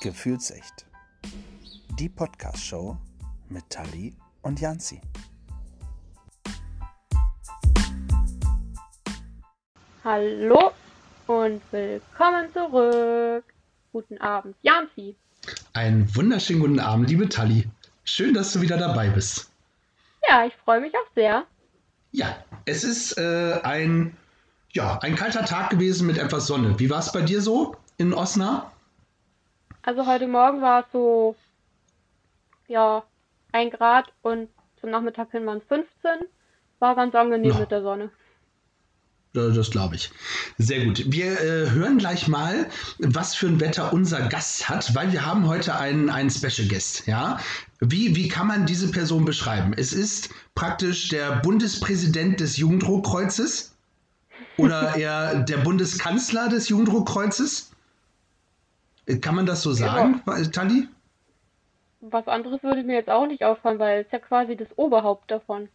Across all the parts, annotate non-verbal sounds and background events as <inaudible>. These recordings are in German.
Gefühlsecht. Die Podcast-Show mit Tali und Janzi. Hallo und willkommen zurück. Guten Abend, Janzi. Einen wunderschönen guten Abend, liebe Tali. Schön, dass du wieder dabei bist. Ja, ich freue mich auch sehr. Ja, es ist äh, ein, ja, ein kalter Tag gewesen mit etwas Sonne. Wie war es bei dir so in Osnabrück? Also heute Morgen war es so, ja, ein Grad und zum Nachmittag hin waren es 15. War ganz angenehm Ja. mit der Sonne. Das glaube ich. Sehr gut. Wir äh, hören gleich mal, was für ein Wetter unser Gast hat, weil wir haben heute einen, einen Special Guest. Ja? Wie, wie kann man diese Person beschreiben? Es ist praktisch der Bundespräsident des Jugenddruckkreuzes oder <laughs> eher der Bundeskanzler des Jugenddruckkreuzes? Kann man das so sagen, äh, Tali? Was anderes würde mir jetzt auch nicht auffallen, weil es ja quasi das Oberhaupt davon.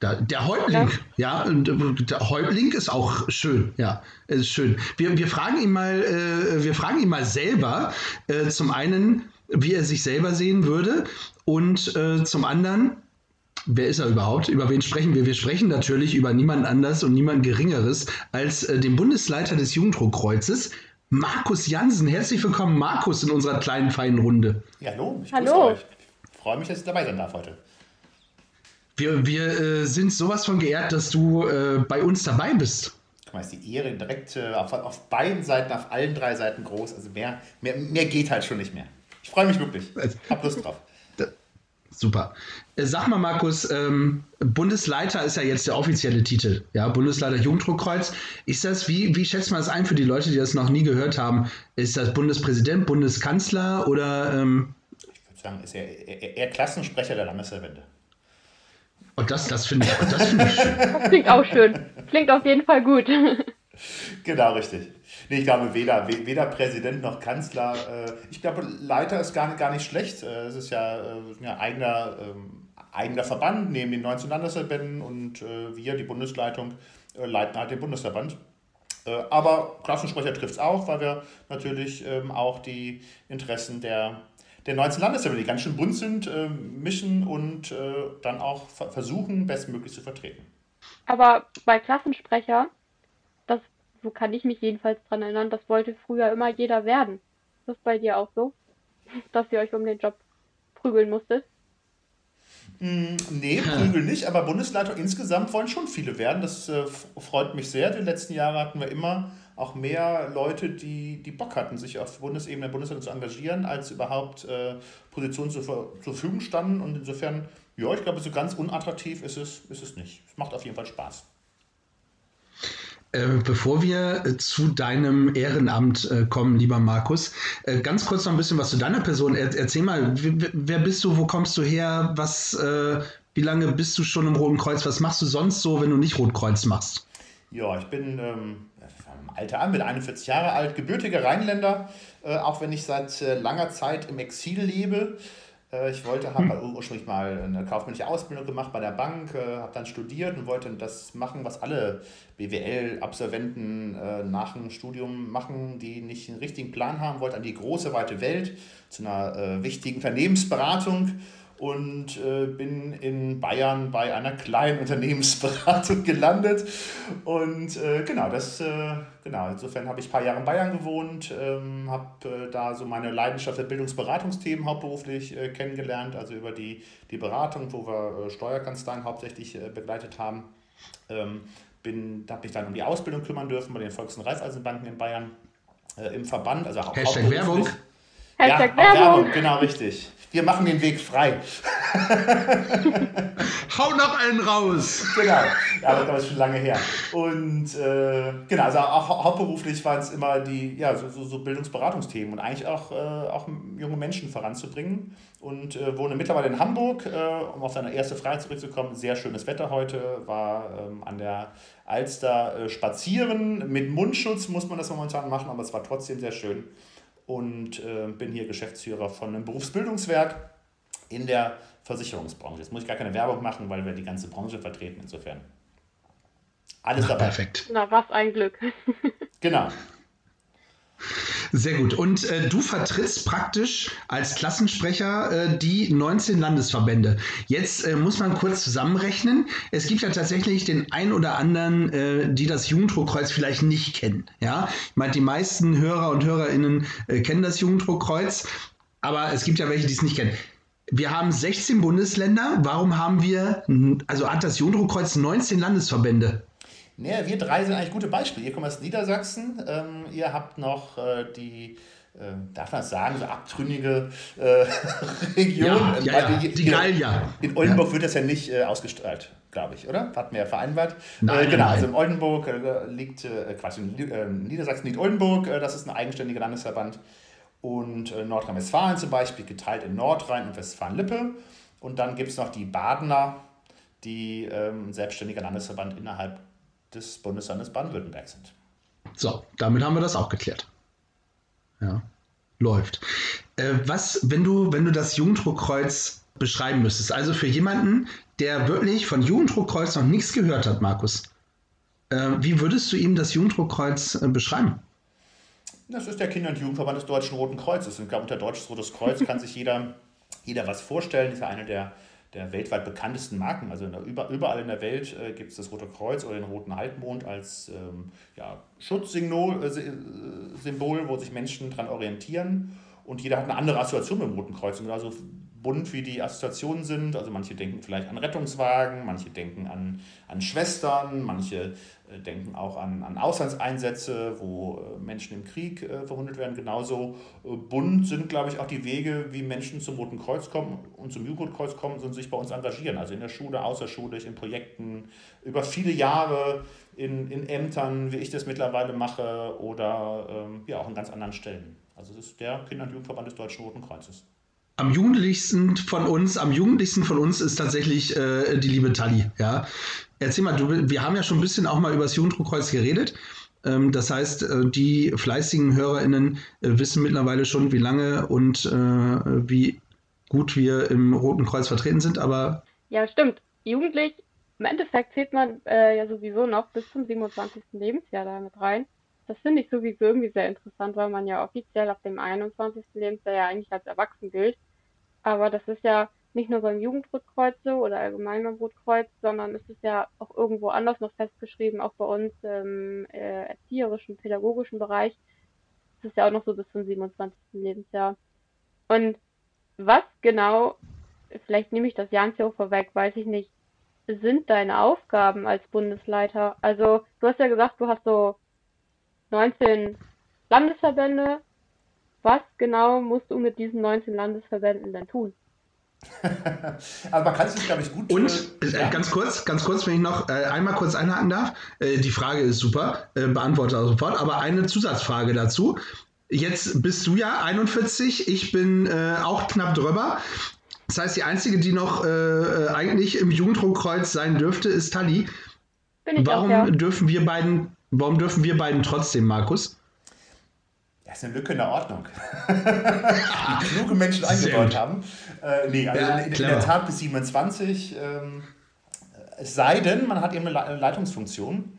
Da, der Häuptling, ja, und äh, der Häuptling ist auch schön, ja, ist schön. Wir, wir fragen ihn mal, äh, wir fragen ihn mal selber, äh, zum einen, wie er sich selber sehen würde und äh, zum anderen, wer ist er überhaupt? Über wen sprechen wir? Wir sprechen natürlich über niemand anders und niemand Geringeres als äh, den Bundesleiter des Jugenddruckkreuzes, Markus Jansen. Herzlich willkommen, Markus, in unserer kleinen, feinen Runde. Ja, hallo, ich Hallo. grüße euch. Ich freue mich, dass ich dabei sein darf heute. Wir, wir äh, sind sowas von geehrt, dass du äh, bei uns dabei bist. Guck mal, ist die Ehre direkt äh, auf, auf beiden Seiten, auf allen drei Seiten groß. Also mehr, mehr, mehr geht halt schon nicht mehr. Ich freue mich wirklich. Hab Lust drauf. Super. Äh, Sag mal, Markus, ähm, Bundesleiter ist ja jetzt der offizielle Titel, ja, Bundesleiter Jugenddruckkreuz. Ist das, wie, wie schätzt man das ein für die Leute, die das noch nie gehört haben? Ist das Bundespräsident, Bundeskanzler oder, ähm, Ich würde sagen, ist er eher, eher Klassensprecher der Landesverbände. und oh, das, das finde ich, das finde ich schön. Das <laughs> klingt auch schön. Klingt auf jeden Fall gut. Genau, richtig. Nee, ich glaube, weder, we- weder Präsident noch Kanzler. Äh, ich glaube, Leiter ist gar, nicht- gar nicht schlecht. Äh, es ist ja, äh, ja eigener, ähm, eigener Verband neben den 19 Landesverbänden und äh, wir, die Bundesleitung, äh, leiten halt den Bundesverband. Äh, aber Klassensprecher trifft es auch, weil wir natürlich ähm, auch die Interessen der, der 19 Landesverbände, die ganz schön bunt sind, äh, mischen und äh, dann auch ver versuchen, bestmöglich zu vertreten. Aber bei Klassensprecher, so kann ich mich jedenfalls dran erinnern, das wollte früher immer jeder werden. Ist das bei dir auch so? <laughs> Dass ihr euch um den Job prügeln musstet? Nee, Prügel nicht, aber Bundesleiter insgesamt wollen schon viele werden. Das äh, freut mich sehr. Die letzten Jahre hatten wir immer auch mehr Leute, die, die Bock hatten, sich auf Bundesebene der Bundesländer zu engagieren, als überhaupt äh, Positionen zur, zur Verfügung standen. Und insofern, ja, ich glaube, so ganz unattraktiv ist es, ist es nicht. Es macht auf jeden Fall Spaß. Äh, bevor wir äh, zu deinem Ehrenamt äh, kommen, lieber Markus, ganz kurz noch ein bisschen was zu deiner Person. Er, erzähl mal, wer bist du, wo kommst du her, was, wie lange bist du schon im Roten Kreuz, was machst du sonst so, wenn du nicht Rotkreuz machst? Ja, ich bin ähm, Alter an, bin 41 Jahre alt, gebürtiger Rheinländer, äh, auch wenn ich seit äh, langer Zeit im Exil lebe. Äh, ich wollte, habe ursprünglich mal eine kaufmännische Ausbildung gemacht bei der Bank, äh, habe dann studiert und wollte das machen, was alle BWL-Absolventen äh, nach dem Studium machen, die nicht einen richtigen Plan haben, wollte an die große, weite Welt, zu einer wichtigen Unternehmensberatung und äh, bin in Bayern bei einer kleinen Unternehmensberatung <laughs> gelandet. Und äh, genau, das, äh, genau, insofern habe ich ein paar Jahre in Bayern gewohnt, ähm, habe äh, da so meine Leidenschaft für Bildungsberatungsthemen hauptberuflich äh, kennengelernt, also über die, die Beratung, wo wir äh, Steuerkanzleien hauptsächlich äh, begleitet haben. Ähm, bin, habe mich dann um die Ausbildung kümmern dürfen bei den Volks- und Raiffeisenbanken in Bayern äh, im Verband. Also auch Hashtag. Werbung. Hashtag ja, auch Werbung. genau richtig. Wir machen den Weg frei. <laughs> Hau noch einen raus! Genau, ja, aber das ist schon lange her. Und äh, genau, also auch hau- hauptberuflich waren es immer die, ja, so, so, so Bildungsberatungsthemen und eigentlich auch, äh, auch junge Menschen voranzubringen. Und äh, wohne mittlerweile in Hamburg, äh, um auf deine erste Frage zurückzukommen. Sehr schönes Wetter heute, war ähm, an der Alster äh, spazieren. Mit Mundschutz muss man das momentan machen, aber es war trotzdem sehr schön. Und äh, bin hier Geschäftsführer von einem Berufsbildungswerk in der Versicherungsbranche. Jetzt muss ich gar keine Werbung machen, weil wir die ganze Branche vertreten, insofern. Alles Ach, dabei. perfekt. Na, was ein Glück. Genau. Sehr gut. Und äh, du vertrittst praktisch als Klassensprecher äh, die 19 Landesverbände. Jetzt äh, muss man kurz zusammenrechnen. Es gibt ja tatsächlich den ein oder anderen, äh, die das Jugenddruckkreuz vielleicht nicht kennen. Ja, ich meine, die meisten Hörer und Hörerinnen äh, kennen das Jugenddruckkreuz, aber es gibt ja welche, die es nicht kennen. Wir haben 16 Bundesländer. Warum haben wir, also hat das Jugenddruckkreuz 19 Landesverbände? Naja, wir drei sind eigentlich gute Beispiele. Ihr kommt aus Niedersachsen, ähm, ihr habt noch äh, die, äh, darf man das sagen, so abtrünnige äh, <laughs> Region. Ja, ja, ja. Die, die Gallier. In Oldenburg wird das ja nicht äh, ausgestrahlt, glaube ich, oder? Hatten wir ja vereinbart. Nein, äh, genau, nein. also in Oldenburg äh, liegt, Quatsch, in Niedersachsen liegt Oldenburg, das ist ein eigenständiger Landesverband. Und Nordrhein-Westfalen zum Beispiel geteilt in Nordrhein und Westfalen-Lippe. Und dann gibt es noch die Badener, die ähm, selbstständiger Landesverband innerhalb des Bundeslandes Baden-Württemberg sind. So, damit haben wir das auch geklärt. Ja, läuft. Äh, was, wenn du, wenn du das Jugenddruckkreuz beschreiben müsstest, also für jemanden, der wirklich von Jugenddruckkreuz noch nichts gehört hat, Markus, äh, wie würdest du ihm das Jugenddruckkreuz äh, beschreiben? Das ist der Kinder- und Jugendverband des Deutschen Roten Kreuzes. Und unter Deutsches Rotes Kreuz kann sich jeder, jeder was vorstellen. Das ist ja eine der der weltweit bekanntesten Marken. Also in der, überall in der Welt äh, gibt es das Rote Kreuz oder den Roten Halbmond als ähm, ja, Schutzsymbol, äh, Symbol, wo sich Menschen daran orientieren. Und jeder hat eine andere Assoziation mit dem Roten Kreuz. Und also bunt wie die Assoziationen sind. Also manche denken vielleicht an Rettungswagen, manche denken an, an Schwestern, manche äh, denken auch an, an Auslandseinsätze, wo äh, Menschen im Krieg äh, verwundet werden. Genauso äh, bunt sind, glaube ich, auch die Wege, wie Menschen zum Roten Kreuz kommen und zum Jugendkreuz kommen und sich bei uns engagieren. Also in der Schule, außerschulisch, in Projekten, über viele Jahre in, in Ämtern, wie ich das mittlerweile mache, oder ähm, ja auch an ganz anderen Stellen. Also es ist der Kinder- und Jugendverband des Deutschen Roten Kreuzes. Am jugendlichsten von uns, am jugendlichsten von uns ist tatsächlich äh, die liebe Tali. Ja, erzähl mal, du, wir haben ja schon ein bisschen auch mal über das Jugenddruckkreuz geredet. Ähm, das heißt, äh, die fleißigen HörerInnen äh, wissen mittlerweile schon, wie lange und äh, wie gut wir im Roten Kreuz vertreten sind. Aber ja, stimmt. Jugendlich, im Endeffekt zählt man äh, ja sowieso noch bis zum 27. Lebensjahr damit rein. Das finde ich sowieso irgendwie sehr interessant, weil man ja offiziell ab dem 21. Lebensjahr ja eigentlich als erwachsen gilt. Aber das ist ja nicht nur beim Jugendrotkreuz so oder allgemein beim Rotkreuz, sondern es ist ja auch irgendwo anders noch festgeschrieben, auch bei uns im äh, erzieherischen, pädagogischen Bereich. Es ist ja auch noch so bis zum 27. Lebensjahr. Und was genau, vielleicht nehme ich das auch vorweg, weiß ich nicht, sind deine Aufgaben als Bundesleiter? Also, du hast ja gesagt, du hast so 19 Landesverbände. Was genau musst du mit diesen 19 Landesverbänden denn tun? <laughs> also man kann es sich, glaube ich, gut. Und äh, ja. ganz kurz, ganz kurz, wenn ich noch äh, einmal kurz einhaken darf. Äh, die Frage ist super, äh, beantworte sofort, aber eine Zusatzfrage dazu. Jetzt bist du ja 41, ich bin äh, auch knapp drüber. Das heißt, die einzige, die noch äh, eigentlich im Jugenddruckkreuz sein dürfte, ist Tali. Warum auch, ja. dürfen wir beiden Warum dürfen wir beiden trotzdem, Markus? Das ist eine Lücke in der Ordnung. <laughs> die kluge Menschen eingebaut haben. Äh, nee, also ja, in, in, der Tat bis 27. Ähm, es sei denn, man hat eben eine Leitungsfunktion.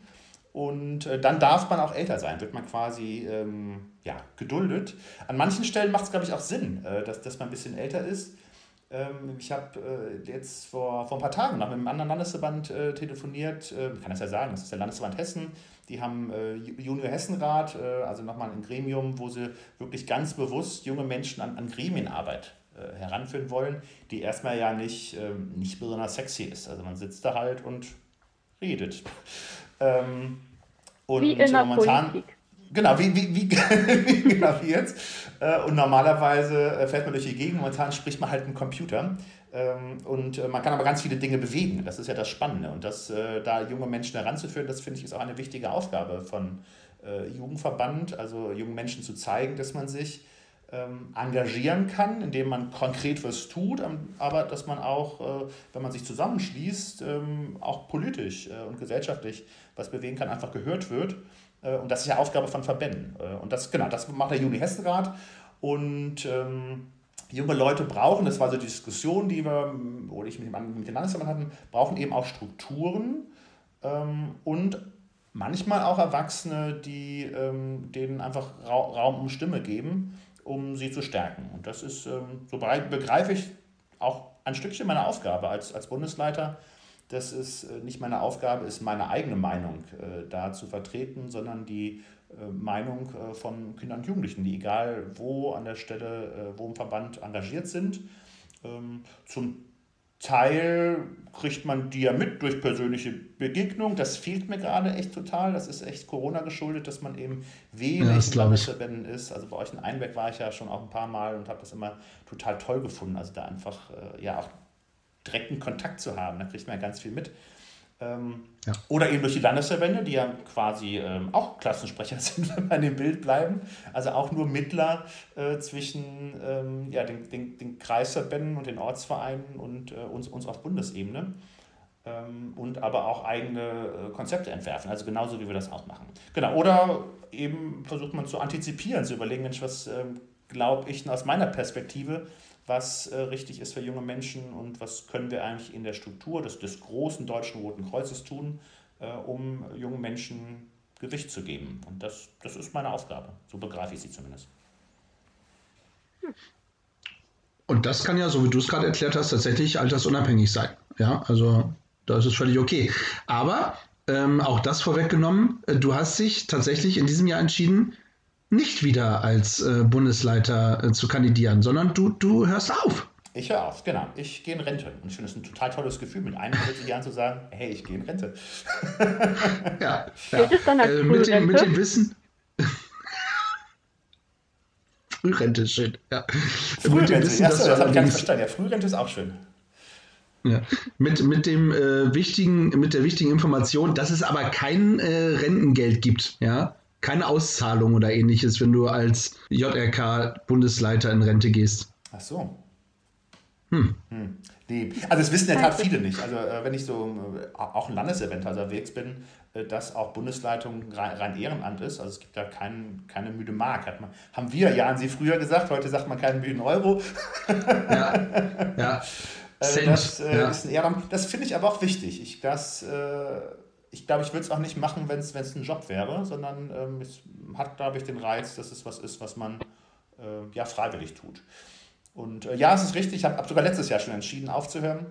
Und äh, dann darf man auch älter sein, wird man quasi ähm, ja, geduldet. An manchen Stellen macht es, glaube ich, auch Sinn, äh, dass, dass man ein bisschen älter ist. Ähm, ich habe äh, jetzt vor, vor ein paar Tagen noch mit einem anderen Landesverband äh, telefoniert. Ich kann das ja sagen, das ist der Landesverband Hessen. Die haben äh, Junior Hessenrat, also nochmal ein Gremium, wo sie wirklich ganz bewusst junge Menschen an, an Gremienarbeit heranführen wollen, die erstmal ja nicht, ähm, nicht besonders sexy ist. Also man sitzt da halt und redet. <laughs> Ähm, und wie in der momentan, Politik. Genau, wie, wie, wie, genau <laughs> wie jetzt. Äh, und normalerweise äh, fährt man durch die Gegend, momentan spricht man halt einen Computer. Ähm, und äh, man kann aber ganz viele Dinge bewegen. Das ist ja das Spannende. Und das, da junge Menschen heranzuführen, das finde ich ist auch eine wichtige Aufgabe von Jugendverband, also jungen Menschen zu zeigen, dass man sich ähm, engagieren kann, indem man konkret was tut, ähm, aber dass man auch, wenn man sich zusammenschließt, auch politisch und gesellschaftlich was bewegen kann, einfach gehört wird. Und das ist ja Aufgabe von Verbänden. Und das, genau, das macht der Juni Hessenrat. Und ähm, junge Leute brauchen, das war so die Diskussion, die wir, oder ich mit, dem, mit den Landesverband hatten, brauchen eben auch Strukturen ähm, und manchmal auch Erwachsene, die ähm, denen einfach Raum und Stimme geben, um sie zu stärken. Und das ist, ähm, so begreife ich, auch ein Stückchen meiner Aufgabe als, als Bundesleiter. Das ist äh, nicht meine Aufgabe, ist meine eigene Meinung äh, da zu vertreten, sondern die äh, Meinung von Kindern und Jugendlichen, die egal wo an der Stelle, wo im Verband engagiert sind. Ähm, zum Teil kriegt man die ja mit durch persönliche Begegnung. Das fehlt mir gerade echt total. Das ist echt Corona geschuldet, dass man eben wenig ja, Verbänden ist. Also bei euch in Einbeck war ich ja schon auch ein paar Mal und habe das immer total toll gefunden. Also da einfach ja auch direkten Kontakt zu haben. Da kriegt man ja ganz viel mit. Ähm, ja. Oder eben durch die Landesverbände, die ja quasi ähm, auch Klassensprecher <laughs> sind, wenn wir in dem Bild bleiben. Also auch nur Mittler äh, zwischen ähm, ja, den, den, den Kreisverbänden und den Ortsvereinen und äh, uns, uns auf Bundesebene. Ähm, und aber auch eigene äh, Konzepte entwerfen. Also genauso wie wir das auch machen. Genau. Oder eben versucht man zu antizipieren, zu überlegen, Mensch, was ähm, glaube ich aus meiner Perspektive was äh, richtig ist für junge Menschen und was können wir eigentlich in der Struktur des, des großen Deutschen Roten Kreuzes tun, äh, um jungen Menschen Gewicht zu geben. Und das, das ist meine Aufgabe. So begreife ich sie zumindest. Und das kann ja, so wie du es gerade erklärt hast, tatsächlich altersunabhängig sein. Ja, also das ist völlig okay. Aber ähm, auch das vorweggenommen, äh, du hast dich tatsächlich in diesem Jahr entschieden, nicht wieder als äh, Bundesleiter äh, zu kandidieren, sondern du, du hörst auf. Ich höre auf, genau. Ich gehe in Rente. Und ich finde es ein total tolles Gefühl, mit 41 Jahren zu sagen, hey, ich gehe in Rente. <laughs> ja. <laughs> ja. Geht es dann als äh, mit, dem, mit dem Wissen. <laughs> Frührente ist schön. Ja. Frührente, mit dem Wissen, Achso, das habe ich gar nicht verstanden. Ja, Frührente ist auch schön. Ja. Mit, mit, dem, äh, wichtigen, mit der wichtigen Information, dass es aber kein äh, Rentengeld gibt. Ja? Keine Auszahlung oder ähnliches, wenn du als JRK-Bundesleiter in Rente gehst. Ach so. Hm. hm. Nee. Also das wissen in der Tat viele nicht. Also äh, wenn ich so äh, auch ein Landesevent unterwegs bin, äh, dass auch Bundesleitung rein, rein, Ehrenamt ist. Also es gibt da kein, keine müde Mark. Hat man, haben wir ja an Sie früher gesagt, heute sagt man keinen müden Euro. ja, ja. <laughs> Also das äh, ja. ist ein Ehrenamt. Das finde ich aber auch wichtig. Ich, das, äh, ich glaube, ich würde es auch nicht machen, wenn es ein Job wäre, sondern ähm, es hat, glaube ich, den Reiz, dass es was ist, was man äh, ja freiwillig tut. Und äh, ja, es ist richtig, ich habe hab sogar letztes Jahr schon entschieden, aufzuhören.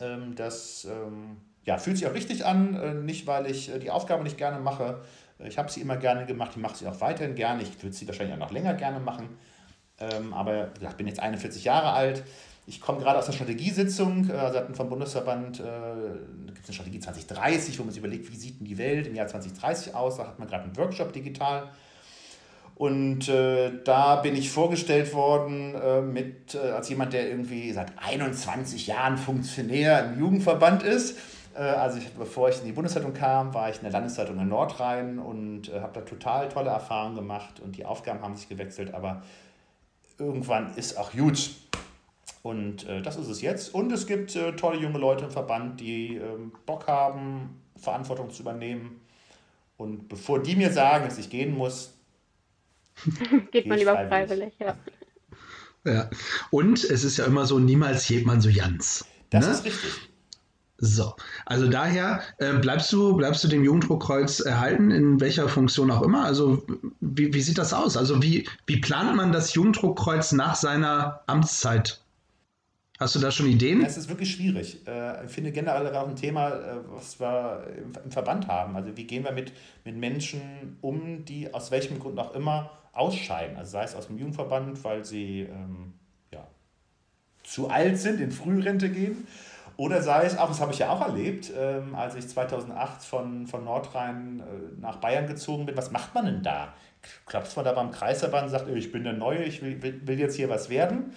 Ähm, das ähm, ja, fühlt sich auch richtig an, äh, nicht weil ich äh, die Aufgabe nicht gerne mache. Ich habe sie immer gerne gemacht, ich mache sie auch weiterhin gerne. Ich würde sie wahrscheinlich auch noch länger gerne machen. Ähm, aber ich bin jetzt 41 Jahre alt. Ich komme gerade aus einer Strategiesitzung, äh, also hatten vom Bundesverband, äh, gibt es eine Strategie 2030, wo man sich überlegt, wie sieht denn die Welt im Jahr 2030 aus. Da hat man gerade einen Workshop digital. Und äh, da bin ich vorgestellt worden äh, mit, äh, als jemand, der irgendwie seit 21 Jahren Funktionär im Jugendverband ist. Äh, also ich, bevor ich in die Bundeszeitung kam, war ich in der Landeszeitung in Nordrhein und habe da total tolle Erfahrungen gemacht und die Aufgaben haben sich gewechselt, aber irgendwann ist auch gut. Und äh, das ist es jetzt. Und es gibt äh, tolle junge Leute im Verband, die ähm, Bock haben, Verantwortung zu übernehmen. Und bevor die mir sagen, dass ich gehen muss, <laughs> geht man lieber freiwillig, ja. Ja. Und es ist ja immer so, niemals hebt man so ganz. Das ne? ist richtig. So, also daher äh, bleibst du bleibst du dem Jugenddruckkreuz erhalten in welcher Funktion auch immer. Also wie, wie sieht das aus? Also wie, wie plant man das Jugenddruckkreuz nach seiner Amtszeit? Hast du da schon Ideen? Es ist wirklich schwierig. Äh, ich finde generell auch ein Thema, äh, was wir im Verband haben. Also wie gehen wir mit, mit Menschen um, die aus welchem Grund auch immer ausscheiden. Also sei es aus dem Jugendverband, weil sie ähm, ja, zu alt sind, in Frührente gehen. Oder sei es auch, das habe ich ja auch erlebt, ähm, als ich 2008 von, von Nordrhein äh, nach Bayern gezogen bin. Was macht man denn da? Klopft man da beim Kreisverband und sagt, ich bin der Neue, ich will, will jetzt hier was werden?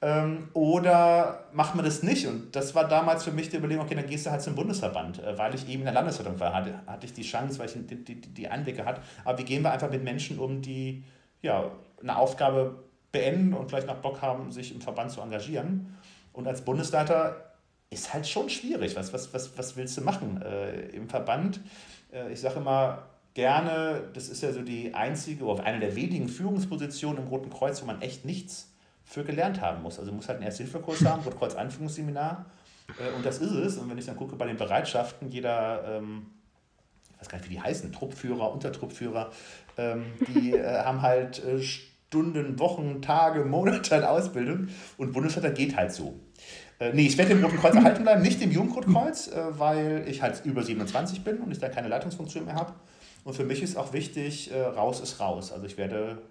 Ähm, oder macht man das nicht? Und das war damals für mich die Überlegung, okay, dann gehst du halt zum Bundesverband, äh, weil ich eben in der Landesvertretung war, hatte, hatte ich die Chance, weil ich die, die, die Einblicke hatte. Aber wie gehen wir einfach mit Menschen um, die ja, eine Aufgabe beenden und vielleicht noch Bock haben, sich im Verband zu engagieren? Und als Bundesleiter ist halt schon schwierig. Was, was, was, was willst du machen äh, im Verband? Äh, ich sage immer, gerne, das ist ja so die einzige oder eine der wenigen Führungspositionen im Roten Kreuz, wo man echt nichts für gelernt haben muss. Also muss halt einen Erste-Hilfe-Kurs haben, Rotkreuz-Anführungsseminar. Äh, und das ist es. Und wenn ich dann gucke bei den Bereitschaften, jeder ähm, ich weiß gar nicht, wie die heißen, Truppführer, Untertruppführer, ähm, die äh, <laughs> haben halt äh, Stunden, Wochen, Tage, Monate an Ausbildung und Bundeswehr geht halt so. Äh, nee, ich werde dem Roten Kreuz erhalten bleiben, nicht dem Jugendrotkreuz, äh, weil ich halt über 27 bin und ich da keine Leitungsfunktion mehr habe. Und für mich ist auch wichtig, äh, raus ist raus. Also ich werde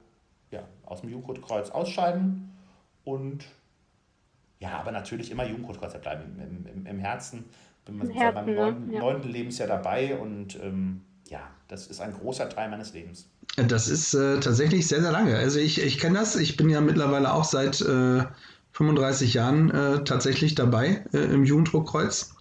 ja, aus dem Jugendrotkreuz ausscheiden und ja, aber natürlich immer Jugendrotkreuz bleiben im, im, im Herzen. Bin Im Herzen, beim neunten, ja. neunten Lebensjahr dabei und ähm, ja, das ist ein großer Teil meines Lebens. Das ist äh, tatsächlich sehr, sehr lange. Also ich, ich kenne das. Ich bin ja mittlerweile auch seit äh, 35 Jahren äh, tatsächlich dabei äh, im Jugenddruckkreuz.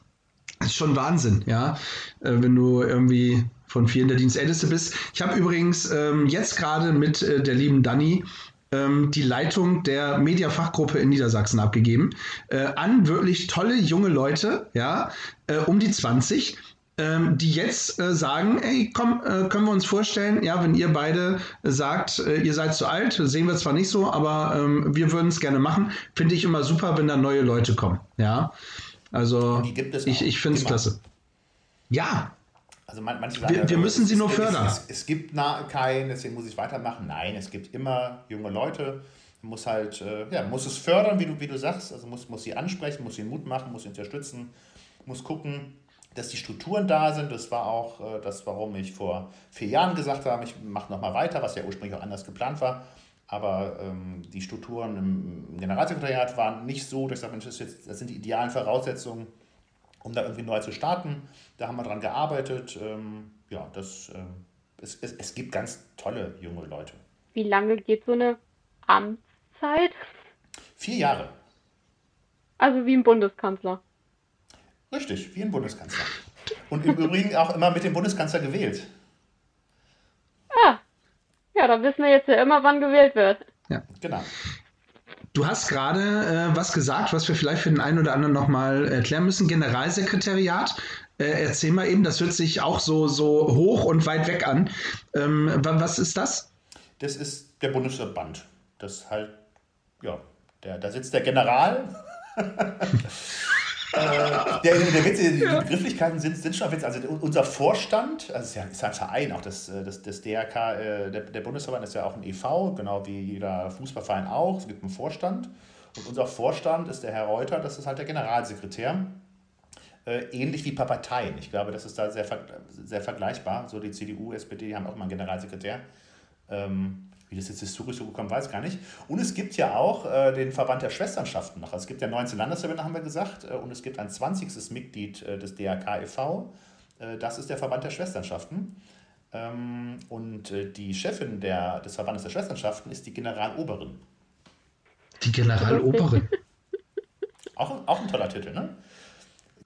Das ist schon Wahnsinn, ja. Äh, wenn du irgendwie von vielen der Dienstälteste bist. Ich habe übrigens ähm, jetzt gerade mit äh, der lieben Dani ähm, die Leitung der Mediafachgruppe in Niedersachsen abgegeben äh, an wirklich tolle junge Leute, ja, äh, um die 20, ähm, die jetzt äh, sagen, ey, komm, äh, können wir uns vorstellen, ja, wenn ihr beide sagt, äh, ihr seid zu alt, sehen wir zwar nicht so, aber ähm, wir würden es gerne machen, finde ich immer super, wenn da neue Leute kommen, ja. Also ich, ich finde es klasse. Ja, also man, manche sagen, wir, wir müssen es, sie nur fördern. Es, es, es gibt keinen, deswegen muss ich weitermachen. Nein, es gibt immer junge Leute. Man muss halt, äh, ja, muss es fördern, wie du, wie du sagst. Also muss, muss sie ansprechen, muss ihnen Mut machen, muss sie unterstützen, muss gucken, dass die Strukturen da sind. Das war auch äh, das, warum ich vor vier Jahren gesagt habe, ich mache nochmal weiter, was ja ursprünglich auch anders geplant war. Aber ähm, die Strukturen im Generalsekretariat waren nicht so, dass ich sage, Mensch, das, jetzt, das sind die idealen Voraussetzungen, um da irgendwie neu zu starten. Da haben wir dran gearbeitet. Ähm, ja, das, äh, es, es, es gibt ganz tolle junge Leute. Wie lange geht so eine Amtszeit? Vier Jahre. Also wie ein Bundeskanzler. Richtig, wie ein Bundeskanzler. Und im Übrigen auch immer mit dem Bundeskanzler gewählt. Ah, ja, da wissen wir jetzt ja immer, wann gewählt wird. Ja, genau. Du hast gerade äh, was gesagt, was wir vielleicht für den einen oder anderen nochmal erklären müssen. Generalsekretariat. Äh, erzähl mal eben, das hört sich auch so, so hoch und weit weg an. Ähm, was ist das? Das ist der Bundesverband. Das halt, ja, der, da sitzt der General. <laughs> äh, der, der Witz, die, ja. Begrifflichkeiten sind, sind schon auf Witz. Also unser Vorstand, also es ist ja, ist ein Verein, auch das, äh, das, das DRK, äh, der, der Bundesverband ist ja auch ein e.V., genau wie jeder Fußballverein auch. Es gibt einen Vorstand. Und unser Vorstand ist der Herr Reuter, das ist halt der Generalsekretär. Äh, ähnlich wie Parteien. Ich glaube, das ist da sehr, sehr vergleichbar. So die CDU, SPD haben auch mal einen Generalsekretär. Ähm, wie das jetzt historisch so gekommen, weiß ich gar nicht. Und es gibt ja auch äh, den Verband der Schwesternschaften noch. Also es gibt ja 19 Landesverbände, haben wir gesagt, äh, und es gibt ein 20. Mitglied äh, des DRK e.V. Äh, das ist der Verband der Schwesternschaften. Ähm, und äh, die Chefin der, des Verbandes der Schwesternschaften ist die Generaloberin. Die Generaloberin? <laughs> auch, auch ein toller Titel, ne?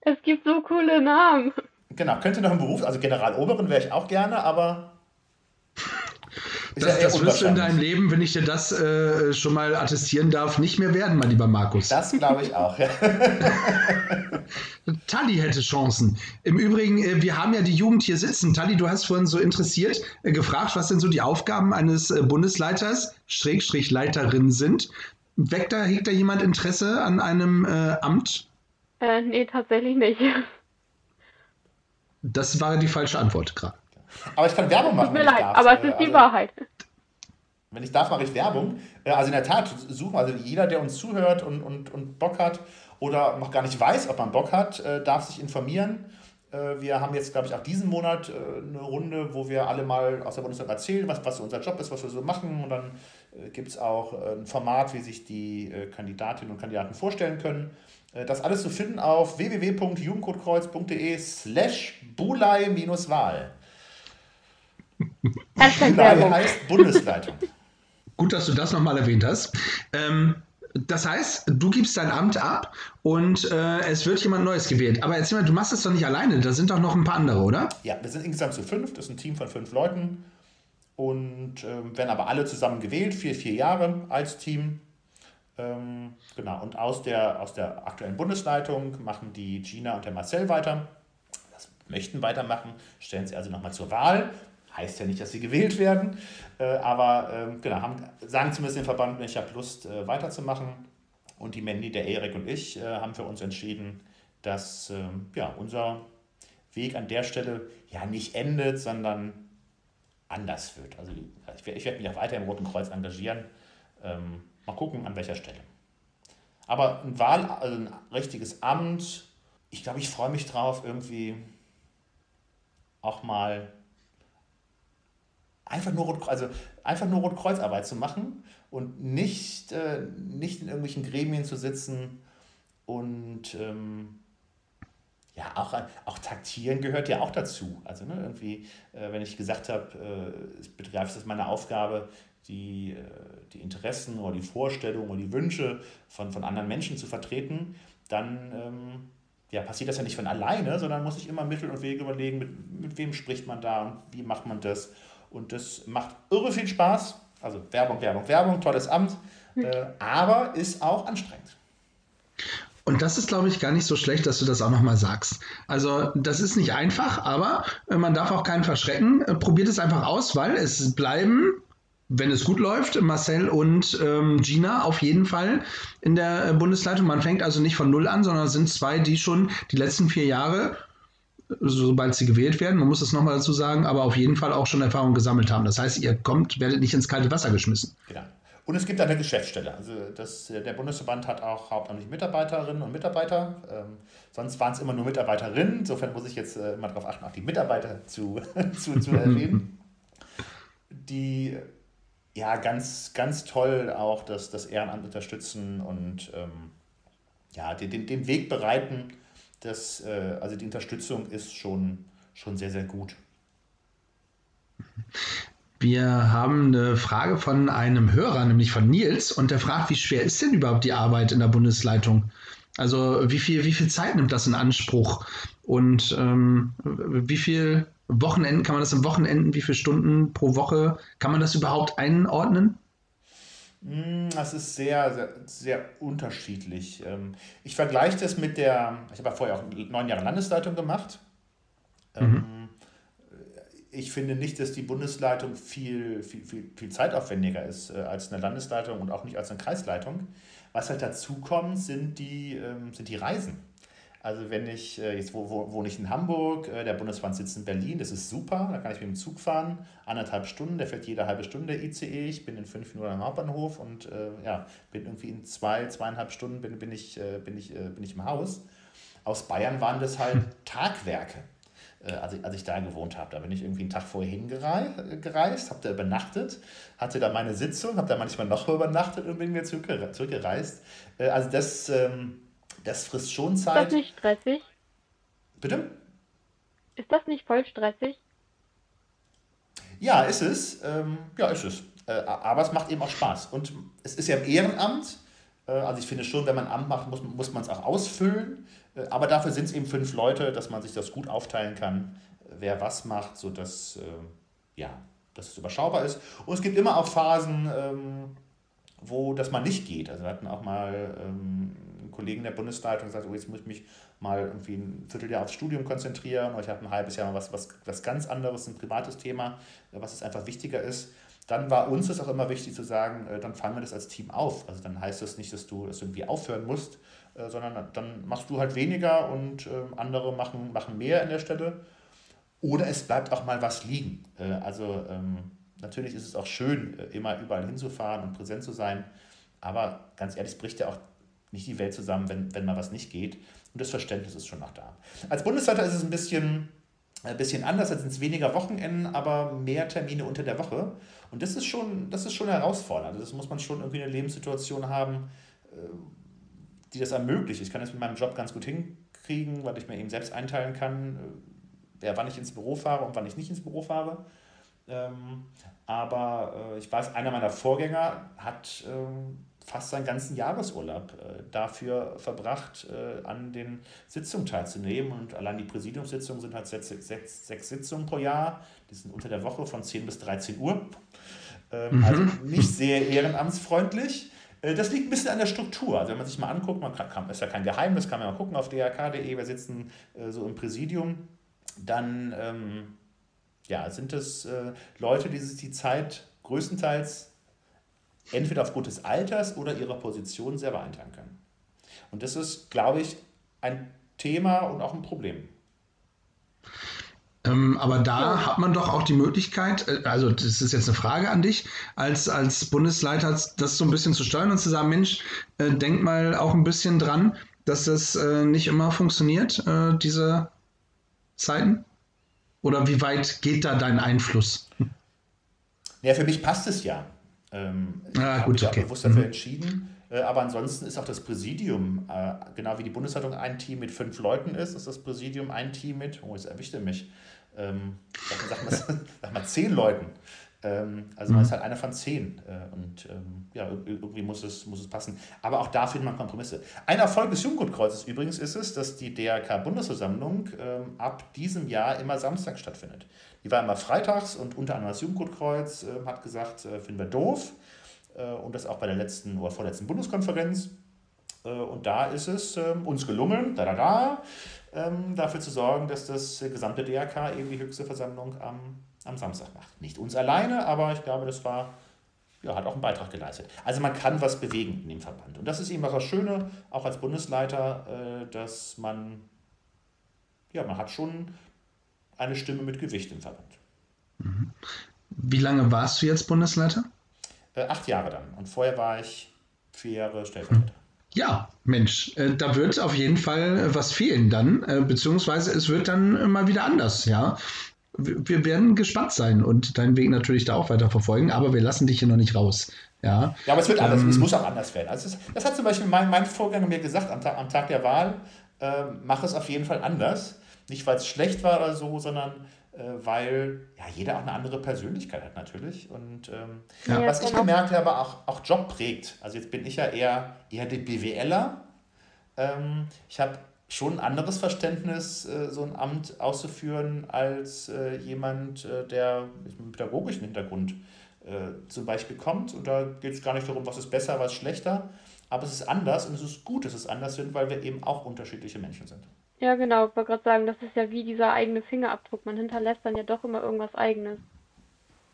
Es gibt so coole Namen. Genau, könnte noch ein Beruf, also Generaloberin wäre ich auch gerne, aber das, das wirst du in deinem Leben, wenn ich dir das äh, schon mal attestieren darf, nicht mehr werden, mein lieber Markus. Das glaube ich auch, ja. <laughs> Tali hätte Chancen. Im Übrigen, äh, wir haben ja die Jugend hier sitzen. Tali, du hast vorhin so interessiert äh, gefragt, was denn so die Aufgaben eines äh, Bundesleiters, Schrägstrich Leiterin sind. Weckt da, hegt da jemand Interesse an einem äh, Amt? Äh, nee, tatsächlich nicht. <laughs> Das war die falsche Antwort gerade. Aber ich kann Werbung machen. Tut mir leid, aber es ist die also, Wahrheit. Wenn ich darf, mache ich Werbung. Äh, also in der Tat, suchen also jeder, der uns zuhört und, und, und Bock hat oder noch gar nicht weiß, ob man Bock hat, äh, darf sich informieren. Äh, wir haben jetzt, glaube ich, auch diesen Monat eine Runde, wo wir alle mal aus der Bundeswehr erzählen, was, was unser Job ist, was wir so machen. Und dann gibt es auch ein Format, wie sich die Kandidatinnen und Kandidaten vorstellen können. Das alles zu finden auf www.jugendcodekreuz.de slash bulei-wahl. Hashtag heißt Bundesleitung. <laughs> Gut, dass du das nochmal erwähnt hast. Ähm, das heißt, du gibst dein Amt ab und äh, es wird jemand Neues gewählt. Aber erzähl mal, du machst das doch nicht alleine, da sind doch noch ein paar andere, oder? Ja, wir sind insgesamt zu fünf, das ist ein Team von fünf Leuten und äh, werden aber alle zusammen gewählt, vier, vier Jahre als Team. Ähm, genau, und aus der, aus der aktuellen Bundesleitung machen die Gina und der Marcel weiter. Das möchten weitermachen, stellen sie also nochmal zur Wahl. Heißt ja nicht, dass sie gewählt werden, äh, aber ähm, genau, haben, sagen zumindest den Verband, ich habe Lust äh, weiterzumachen. Und die Mandy, der Erik und ich äh, haben für uns entschieden, dass ähm, ja, unser Weg an der Stelle ja nicht endet, sondern anders wird. Also ich, ich werde mich auch weiter im Roten Kreuz engagieren. Ähm, mal gucken, an welcher Stelle. Aber ein Wahl, also ein richtiges Amt, ich glaube, ich freue mich drauf, irgendwie auch mal einfach nur, also einfach nur Rotkreuzarbeit zu machen und nicht, äh, nicht in irgendwelchen Gremien zu sitzen und ähm, ja, auch, auch taktieren gehört ja auch dazu. Also ne, irgendwie, äh, wenn ich gesagt habe, äh, ich begreife es meine Aufgabe, die, äh, die Interessen oder die Vorstellungen oder die Wünsche von, von anderen Menschen zu vertreten, dann ähm, ja, passiert das ja nicht von alleine, sondern muss ich immer Mittel und Wege überlegen, mit, mit wem spricht man da und wie macht man das. Und das macht irre viel Spaß. Also Werbung, Werbung, Werbung, tolles Amt, äh, aber ist auch anstrengend. Und das ist, glaube ich, gar nicht so schlecht, dass du das auch nochmal sagst. Also, das ist nicht einfach, aber äh, man darf auch keinen verschrecken. Äh, probiert es einfach aus, weil es bleiben, wenn es gut läuft, Marcel und ähm, Gina auf jeden Fall in der äh, Bundesleitung. Man fängt also nicht von Null an, sondern es sind zwei, die schon die letzten vier Jahre, sobald sie gewählt werden, man muss es nochmal dazu sagen, aber auf jeden Fall auch schon Erfahrung gesammelt haben. Das heißt, ihr kommt, werdet nicht ins kalte Wasser geschmissen. Genau. Und es gibt eine Geschäftsstelle. Also das, der Bundesverband hat auch hauptamtlich Mitarbeiterinnen und Mitarbeiter. Ähm, sonst waren es immer nur Mitarbeiterinnen. Insofern muss ich jetzt äh, immer darauf achten, auch die Mitarbeiter zu, <laughs> zu, zu erwähnen. <laughs> die ja ganz, ganz toll auch das, das Ehrenamt unterstützen und ähm, ja, den, den Weg bereiten. Das, äh, also die Unterstützung ist schon, schon sehr, sehr gut. Wir haben eine Frage von einem Hörer, nämlich von Nils, und der fragt, wie schwer ist denn überhaupt die Arbeit in der Bundesleitung? Also wie viel, wie viel Zeit nimmt das in Anspruch? Und ähm, wie viel Wochenenden, kann man das im Wochenenden, wie viele Stunden pro Woche, kann man das überhaupt einordnen? Hm, das ist sehr, sehr, sehr unterschiedlich. Ähm, ich vergleiche das mit der, ich habe ja vorher auch neun Jahre Landesleitung gemacht. Mhm. Ähm, ich finde nicht, dass die Bundesleitung viel, viel, viel, viel zeitaufwendiger ist äh, als eine Landesleitung und auch nicht als eine Kreisleitung. Was halt dazu kommt, sind die, ähm, sind die Reisen. Also wenn ich, äh, jetzt wo, wo, wohne ich in Hamburg, äh, der Bundesverband sitzt in Berlin, das ist super, da kann ich mit dem Zug fahren, anderthalb Stunden, der fährt jede halbe Stunde der ICE, ich bin in fünf Minuten am Hauptbahnhof und äh, ja, bin irgendwie in zwei, zweieinhalb Stunden bin, bin, ich, bin, ich, bin ich im Haus. Aus Bayern waren das halt <laughs> Tagwerke. Als ich, als ich da gewohnt habe. Da bin ich irgendwie einen Tag vorher hingereist, habe da übernachtet, hatte da meine Sitzung, habe da manchmal noch übernachtet und bin wieder zurückgereist. Also das, ähm, das frisst schon Zeit. Ist das nicht stressig? Bitte? Ist das nicht voll stressig? Ja, ist es. Ähm, ja, ist es. Äh, aber es macht eben auch Spaß. Und es ist ja im Ehrenamt. also ich finde schon, wenn man Amt macht, muss, muss man es auch ausfüllen. Äh, aber dafür sind es eben fünf Leute, dass man sich das gut aufteilen kann, wer was macht, sodass äh, ja, dass es überschaubar ist. Und es gibt immer auch Phasen, ähm, wo das mal nicht geht. Also wir hatten auch mal ähm, Kollegen der Bundesleitung gesagt, oh, jetzt muss ich mich mal irgendwie ein Vierteljahr aufs Studium konzentrieren oder ich habe ein halbes Jahr mal was, was, was ganz anderes, ein privates Thema, was es einfach wichtiger ist. Dann war uns es auch immer wichtig zu sagen, äh, dann fangen wir das als Team auf. Also dann heißt das nicht, dass du das irgendwie aufhören musst, äh, sondern dann machst du halt weniger und äh, andere machen, machen mehr an der Stelle. Oder es bleibt auch mal was liegen. Äh, also ähm, natürlich ist es auch schön, äh, immer überall hinzufahren und präsent zu sein. Aber ganz ehrlich, es bricht ja auch nicht die Welt zusammen, wenn, wenn mal was nicht geht. Und das Verständnis ist schon noch da. Als Bundesleiter ist es ein bisschen, ein bisschen anders, als sind es weniger Wochenenden, aber mehr Termine unter der Woche. Und das ist schon, das ist schon herausfordernd. Also das muss man schon irgendwie eine Lebenssituation haben, die das ermöglicht. Ich kann das mit meinem Job ganz gut hinkriegen, weil ich mir eben selbst einteilen kann, äh, ja, wann ich ins Büro fahre und wann ich nicht ins Büro fahre. Ähm, aber äh, ich weiß, einer meiner Vorgänger hat äh, fast seinen ganzen Jahresurlaub äh, dafür verbracht, äh, an den Sitzungen teilzunehmen. Und allein die Präsidiumssitzungen sind halt sechs, sechs, sechs Sitzungen pro Jahr. Die sind unter der Woche von 10 bis 13 Uhr. Ähm, mhm. Also nicht sehr ehrenamtsfreundlich. Äh, das liegt ein bisschen an der Struktur. Also wenn man sich mal anguckt, man kann, ist ja kein Geheimnis, kann man mal gucken auf drk.de, wir sitzen äh, so im Präsidium, dann ähm, ja, sind es äh, Leute, die sich die Zeit größtenteils entweder aufgrund des Alters oder ihrer Position selber einteilen können. Und das ist, glaube ich, ein Thema und auch ein Problem. Ähm, aber da ja. hat man doch auch die Möglichkeit, äh, also das ist jetzt eine Frage an dich, als, als Bundesleiter das so ein bisschen zu steuern und zu sagen, Mensch, äh, denk mal auch ein bisschen dran, dass das äh, nicht immer funktioniert, äh, diese Zeiten? Oder wie weit geht da dein Einfluss? Ja, für mich passt es ja. Ähm, ich ah, gut, okay. bewusst dafür mhm. entschieden. Äh, aber ansonsten ist auch das Präsidium, äh, genau wie die Bundesleitung ein Team mit fünf Leuten ist, ist das Präsidium ein Team mit, oh, jetzt erwischte mich, ähm, sag, mal, sag mal <laughs> zehn Leuten. Ähm, also man mhm. ist halt einer von zehn. Äh, und ähm, ja, irgendwie muss es, muss es passen. Aber auch da findet man Kompromisse. Ein Erfolg des Jugendgutkreuzes übrigens ist es, dass die DRK-Bundesversammlung ähm, ab diesem Jahr immer Samstag stattfindet. Die war immer freitags und unter anderem das Jugendgutkreuz äh, hat gesagt, äh, finden wir doof. Äh, und das auch bei der letzten oder vorletzten Bundeskonferenz. Und da ist es uns gelungen, da, da, da, dafür zu sorgen, dass das gesamte DRK eben die höchste Versammlung am am Samstag macht. Nicht uns alleine, aber ich glaube, das war, ja, hat auch einen Beitrag geleistet. Also man kann was bewegen in dem Verband. Und das ist eben das Schöne, auch als Bundesleiter, äh, dass man, ja, man hat schon eine Stimme mit Gewicht im Verband. Mhm. Wie lange warst du jetzt Bundesleiter? Äh, acht Jahre dann. Und vorher war ich vier Jahre Stellvertreter. Ja, Mensch, äh, da wird auf jeden Fall was fehlen dann, äh, beziehungsweise es wird dann mal wieder anders, ja wir werden gespannt sein und deinen Weg natürlich da auch weiter verfolgen, aber wir lassen dich hier noch nicht raus. Ja, ja aber es wird anders, ähm, es muss auch anders werden. Also das, das hat zum Beispiel mein, mein Vorgänger mir gesagt am Tag, am Tag der Wahl, äh, mach es auf jeden Fall anders. Nicht, weil es schlecht war oder so, sondern äh, weil ja, jeder auch eine andere Persönlichkeit hat natürlich. Und ähm, ja. was ich genau. gemerkt habe, auch, auch Job prägt. Also jetzt bin ich ja eher, eher der BWLer. Ähm, ich habe schon ein anderes Verständnis, äh, so ein Amt auszuführen, als äh, jemand, äh, der mit einem pädagogischen Hintergrund zum Beispiel kommt. Und da geht es gar nicht darum, was ist besser, was ist schlechter. Aber es ist anders und es ist gut, dass es anders sind, weil wir eben auch unterschiedliche Menschen sind. Ja, genau. Ich wollte gerade sagen, das ist ja wie dieser eigene Fingerabdruck. Man hinterlässt dann ja doch immer irgendwas Eigenes.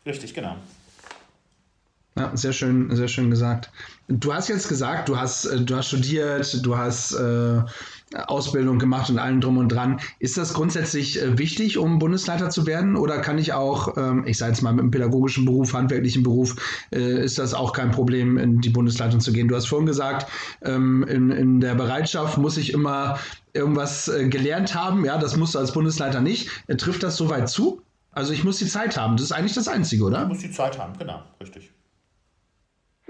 Richtig, genau. Ja, sehr schön, sehr schön gesagt. Du hast jetzt gesagt, du hast, du hast studiert, du hast äh, Ausbildung gemacht und allem drum und dran. Ist das grundsätzlich äh, wichtig, um Bundesleiter zu werden? Oder kann ich auch, ähm, ich sage jetzt mal mit einem pädagogischen Beruf, handwerklichen Beruf, äh, ist das auch kein Problem, in die Bundesleitung zu gehen? Du hast vorhin gesagt, ähm, in, in der Bereitschaft muss ich immer irgendwas äh, gelernt haben. Ja, das musst du als Bundesleiter nicht. Trifft das soweit zu? Also ich muss die Zeit haben. Das ist eigentlich das Einzige, oder? Ich muss die Zeit haben, genau, richtig.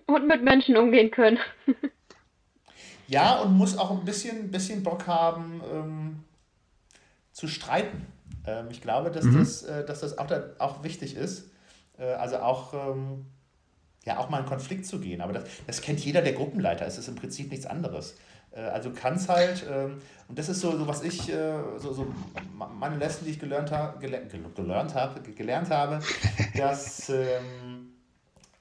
Und mit Menschen umgehen können. <laughs> Ja, und muss auch ein bisschen, bisschen Bock haben ähm, zu streiten. Ähm, ich glaube, dass, mhm. das, äh, dass das auch, da, auch wichtig ist. Äh, also auch, ähm, ja, auch mal in Konflikt zu gehen. Aber das, das kennt jeder der Gruppenleiter. Es ist im Prinzip nichts anderes. Äh, also kann halt, ähm, und das ist so, so was ich, äh, so, so meine Lesson, die ich gelernt, ha gelernt, gelernt, habe, gelernt <laughs> habe, dass ähm,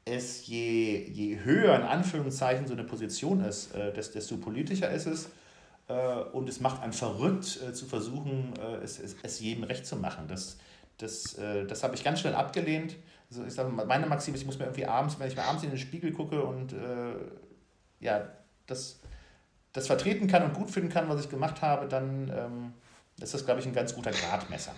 es je, je höher in Anführungszeichen so eine Position ist, äh, desto politischer ist es. Äh, und es macht einen verrückt, äh, zu versuchen, äh, es, es, es, jedem recht zu machen. Das, das, äh, das habe ich ganz schnell abgelehnt. Also ich sage, meine Maxime ist, ich muss mir irgendwie abends, wenn ich mir abends in den Spiegel gucke und äh, ja, das, das vertreten kann und gut finden kann, was ich gemacht habe, dann ähm, ist das, glaube ich, ein ganz guter Gradmesser.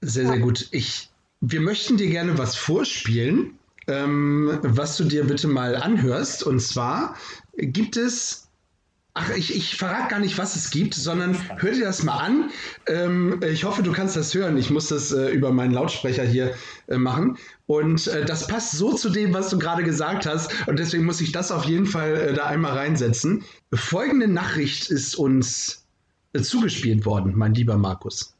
Sehr, sehr gut. Ich wir möchten dir gerne was vorspielen, ähm, was du dir bitte mal anhörst. Und zwar gibt es Ach, ich, ich verrate gar nicht, was es gibt, sondern hör dir das mal an. Ähm, ich hoffe, du kannst das hören. Ich muss das äh, über meinen Lautsprecher hier äh, machen. Und äh, das passt so zu dem, was du gerade gesagt hast. Und deswegen muss ich das auf jeden Fall äh, da einmal reinsetzen. Folgende Nachricht ist uns äh, zugespielt worden, mein lieber Markus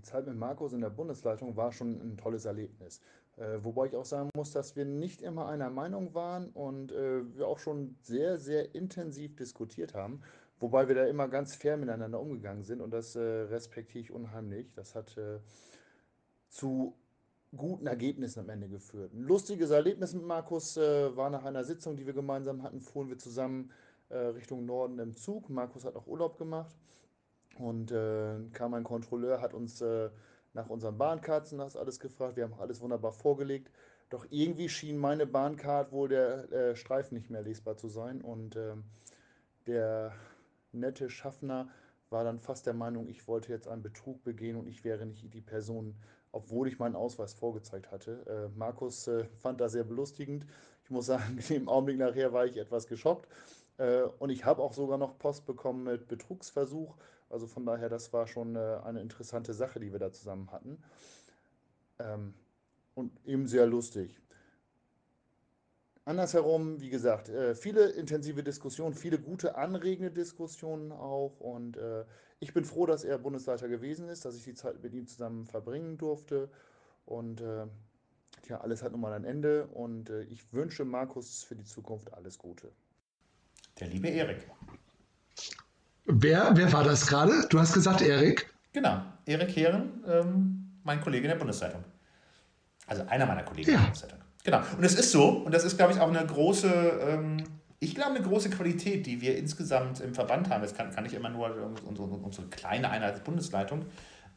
die Zeit mit Markus in der Bundesleitung war schon ein tolles Erlebnis. Äh, wobei ich auch sagen muss, dass wir nicht immer einer Meinung waren und äh, wir auch schon sehr, sehr intensiv diskutiert haben. Wobei wir da immer ganz fair miteinander umgegangen sind und das äh, respektiere ich unheimlich. Das hat äh, zu guten Ergebnissen am Ende geführt. Ein lustiges Erlebnis mit Markus äh, war nach einer Sitzung, die wir gemeinsam hatten, fuhren wir zusammen äh, Richtung Norden im Zug. Markus hat auch Urlaub gemacht. Und äh, kam ein Kontrolleur, hat uns äh, nach unseren Bahnkarten das alles gefragt. Wir haben alles wunderbar vorgelegt. Doch irgendwie schien meine Bahncard wohl der äh, Streifen nicht mehr lesbar zu sein. Und ähm, der nette Schaffner war dann fast der Meinung, ich wollte jetzt einen Betrug begehen und ich wäre nicht die Person, obwohl ich meinen Ausweis vorgezeigt hatte. Äh, Markus äh, fand das sehr belustigend. Ich muss sagen, <laughs> im Augenblick nachher war ich etwas geschockt. Äh, und ich habe auch sogar noch Post bekommen mit Betrugsversuch. Also von daher, das war schon äh, eine interessante Sache, die wir da zusammen hatten. Ähm, und eben sehr lustig. Andersherum, wie gesagt, äh, viele intensive Diskussionen, viele gute, anregende Diskussionen auch. Und äh, ich bin froh, dass er Bundesleiter gewesen ist, dass ich die Zeit mit ihm zusammen verbringen durfte. Und tja, alles hat nun mal ein Ende. Und ich wünsche Markus für die Zukunft alles Gute. Der liebe Erik. Wer, wer war das gerade? Du hast gesagt Erik? Genau, Erik Heeren, ähm, mein Kollege in der Bundeszeitung. Also einer meiner Kollegen Ja. in der Bundeszeitung. Genau. Und es ist so, und das ist, glaube ich, auch eine große, ähm, ich glaube, eine große Qualität, die wir insgesamt im Verband haben. Das kann, kann nicht immer nur unsere, unsere kleine Einheit als Bundesleitung,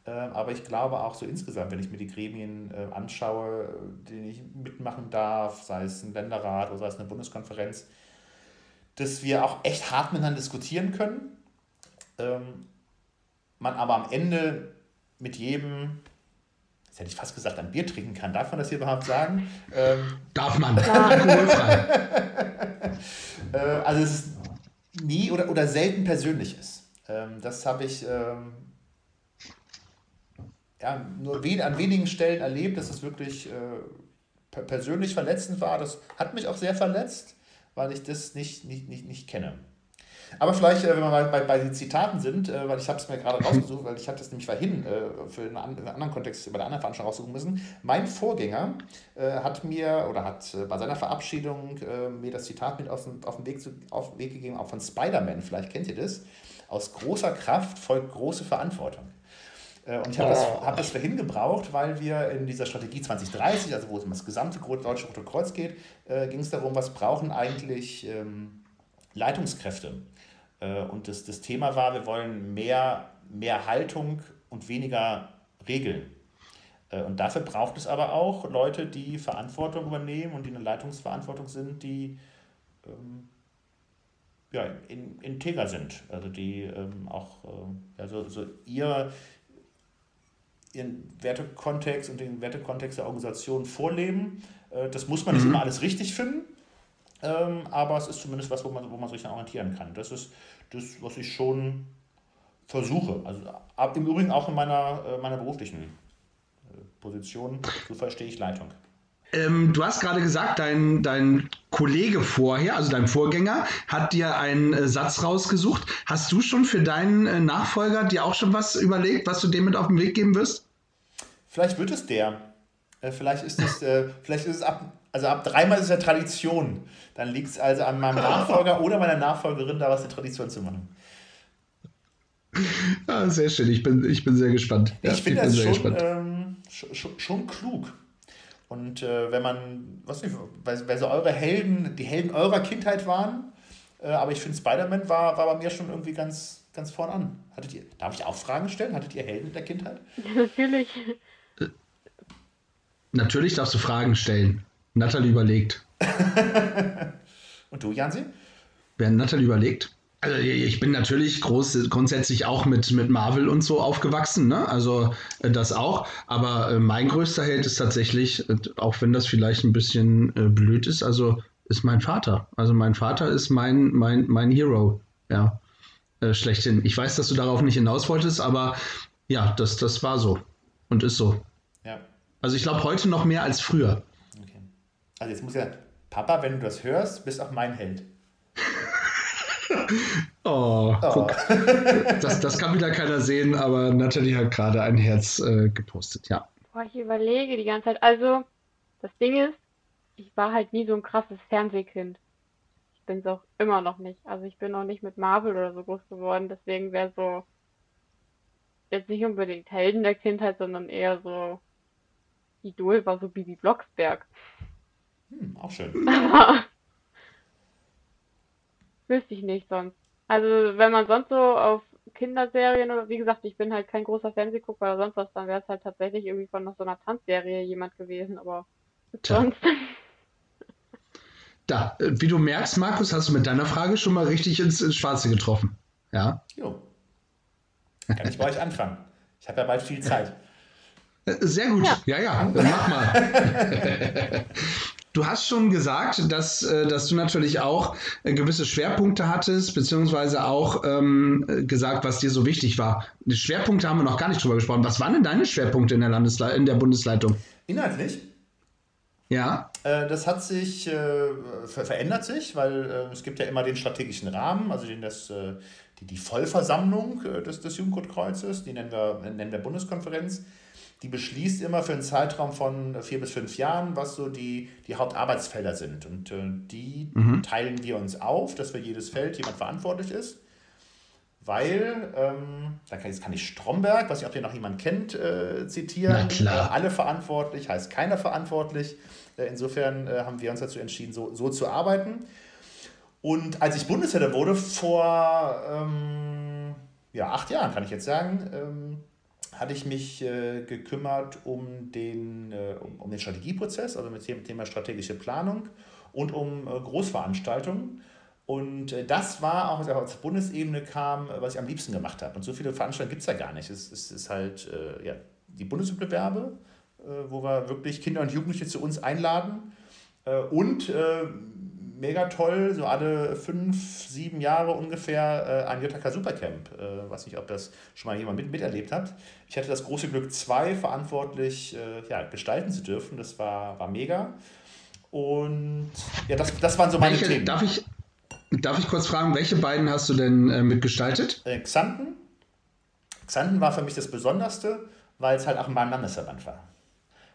äh, aber ich glaube auch so insgesamt, wenn ich mir die Gremien äh, anschaue, die ich mitmachen darf, sei es ein Länderrat oder sei es eine Bundeskonferenz, dass wir auch echt hart miteinander diskutieren können. Ähm, man aber am Ende mit jedem, jetzt hätte ich fast gesagt, ein Bier trinken kann. Darf man das hier überhaupt sagen? Ähm, Darf man. <laughs> <laughs> Äh, also es ist nie oder, oder selten persönlich ist. Ähm, das habe ich ähm, ja, nur wen, an wenigen Stellen erlebt, dass es wirklich äh, per persönlich verletzend war. Das hat mich auch sehr verletzt, weil ich das nicht, nicht, nicht, nicht kenne. Aber vielleicht, äh, wenn wir mal bei, bei den Zitaten sind, äh, weil ich habe es mir gerade rausgesucht, weil ich habe das nämlich vorhin äh, für einen, an- einen anderen Kontext bei der anderen Veranstaltung raussuchen müssen. Mein Vorgänger hat mir oder hat bei seiner Verabschiedung mir das Zitat mit auf den, auf, den Weg zu, auf den Weg gegeben, auch von Spider-Man, vielleicht kennt ihr das. Aus großer Kraft folgt große Verantwortung. Und ich habe das, hab das vorhin gebraucht, weil wir in dieser Strategie 2030, also wo es um das gesamte Deutsche Rote Kreuz geht, äh, ging es darum, was brauchen eigentlich ähm, Leitungskräfte. Äh, und das, das Thema war, wir wollen mehr, mehr Haltung und weniger Regeln. Äh, und dafür braucht es aber auch Leute, die Verantwortung übernehmen und die eine Leitungsverantwortung sind, die ähm, ja, in, integer sind. Also die ähm, auch ähm, ja, so, ihr, ihren Wertekontext und den Wertekontext der Organisation vorleben. Äh, das muss man nicht immer alles richtig finden, ähm, aber es ist zumindest was, wo man, wo man sich dann orientieren kann. Das ist das, was ich schon versuche. Also ab, im Übrigen auch in meiner, äh, meiner beruflichen äh, Position, so verstehe ich Leitung. Ähm, du hast gerade gesagt, dein, dein Kollege vorher, also dein Vorgänger, hat dir einen äh, Satz rausgesucht. Hast du schon für deinen Nachfolger dir auch schon was überlegt, was du dem mit auf den Weg geben wirst? Vielleicht wird es der. Vielleicht ist es, vielleicht ist es ab, also ab dreimal ist es ja Tradition. Dann liegt es also an meinem <laughs> Nachfolger oder meiner Nachfolgerin, daraus eine Tradition zu machen. <laughs> Ah, sehr schön, ich bin, ich bin sehr gespannt. Ja, ich finde bin das sehr schon, ähm, schon, schon, klug. Und äh, wenn man, was nicht, weil, weil so eure Helden, die Helden eurer Kindheit waren, äh, aber ich finde Spider-Man war, war bei mir schon irgendwie ganz, ganz vorn an. Hattet ihr, darf ich auch Fragen stellen? Hattet ihr Helden in der Kindheit? <laughs> Natürlich. Natürlich darfst du Fragen stellen. Natalie überlegt. <laughs> Und du, Jansi? Während Natalie überlegt. Also ich bin natürlich groß, grundsätzlich auch mit, mit Marvel und so aufgewachsen, ne? Also äh, das auch. Aber äh, mein größter Held ist tatsächlich, äh, auch wenn das vielleicht ein bisschen blöd ist, also ist mein Vater. Also mein Vater ist mein, mein, mein Hero, ja. Äh, schlechthin. Ich weiß, dass du darauf nicht hinaus wolltest, aber ja, das, das war so. Und ist so. Ja. Also ich glaube heute noch mehr als früher. Also jetzt muss ja, Papa, wenn du das hörst, bist auch mein Held. <laughs> Oh, guck. Das, das kann wieder keiner sehen, aber Natalie hat gerade ein Herz äh, gepostet, ja. Boah, ich überlege die ganze Zeit. Also, das Ding ist, ich war halt nie so ein krasses Fernsehkind. Ich bin es auch immer noch nicht. Also ich bin noch nicht mit Marvel oder so groß geworden. Deswegen wäre so jetzt nicht unbedingt Helden der Kindheit, sondern eher so Idol war so Bibi Blocksberg. Hm, auch schön. Aber <laughs> wüsste ich nicht sonst. Also wenn man sonst so auf Kinderserien oder wie gesagt, ich bin halt kein großer Fernsehgucker oder sonst was, dann wäre es halt tatsächlich irgendwie von noch so einer Tanzserie jemand gewesen, aber Tja. sonst. Da, äh, wie du merkst, Markus, hast du mit deiner Frage schon mal richtig ins, ins Schwarze getroffen. Ja. Jo. Kann ich bei euch anfangen? Ich habe ja bald viel Zeit. Äh, sehr gut. Ja, ja, ja dann mach mal. <laughs> Du hast schon gesagt, dass, äh, dass du natürlich auch äh, gewisse Schwerpunkte hattest, beziehungsweise auch ähm, gesagt, was dir so wichtig war. Die Schwerpunkte haben wir noch gar nicht drüber gesprochen. Was waren denn deine Schwerpunkte in der, Landesle in der Bundesleitung? Inhaltlich? Ja. Äh, das hat sich, äh, verändert sich, weil äh, es gibt ja immer den strategischen Rahmen, also den das, die, die Vollversammlung des, des Jugendrotkreuzes, die nennen wir, nennen wir Bundeskonferenz. Die beschließt immer für einen Zeitraum von vier bis fünf Jahren, was so die, die Hauptarbeitsfelder sind. Und die mhm. teilen wir uns auf, dass für jedes Feld jemand verantwortlich ist weil, ähm, da kann, jetzt kann ich Stromberg, was ich, ob ihr noch jemand kennt, äh, zitieren. Na klar. Äh, alle verantwortlich, heißt keiner verantwortlich. Äh, insofern äh, haben wir uns dazu entschieden, so, so zu arbeiten. Und als ich Bundeswehr wurde, vor ähm, ja, acht Jahren, kann ich jetzt sagen, ähm, hatte ich mich äh, gekümmert um den, äh, um, um, den Strategieprozess, also mit dem Thema strategische Planung und um Großveranstaltungen. Und äh, das war auch, als ich auf Bundesebene kam, äh, was ich am liebsten gemacht habe. Und so viele Veranstaltungen gibt es ja gar nicht. Es, es ist halt äh, ja, die Bundeswettbewerbe, äh, wo wir wirklich Kinder und Jugendliche zu uns einladen. Äh, und äh, mega toll, so alle fünf, sieben Jahre ungefähr ein JK Supercamp. Äh, weiß nicht, ob das schon mal jemand mit, miterlebt hat. Ich hatte das große Glück, zwei verantwortlich ja, gestalten zu dürfen. Das war, war mega. Und ja, das, das waren so meine Welche, Themen. Darf ich, Darf ich kurz fragen, welche beiden hast du denn äh, mitgestaltet? Äh, Xanten. Xanten war für mich das Besonderste, weil es halt auch in meinem Landesverband war.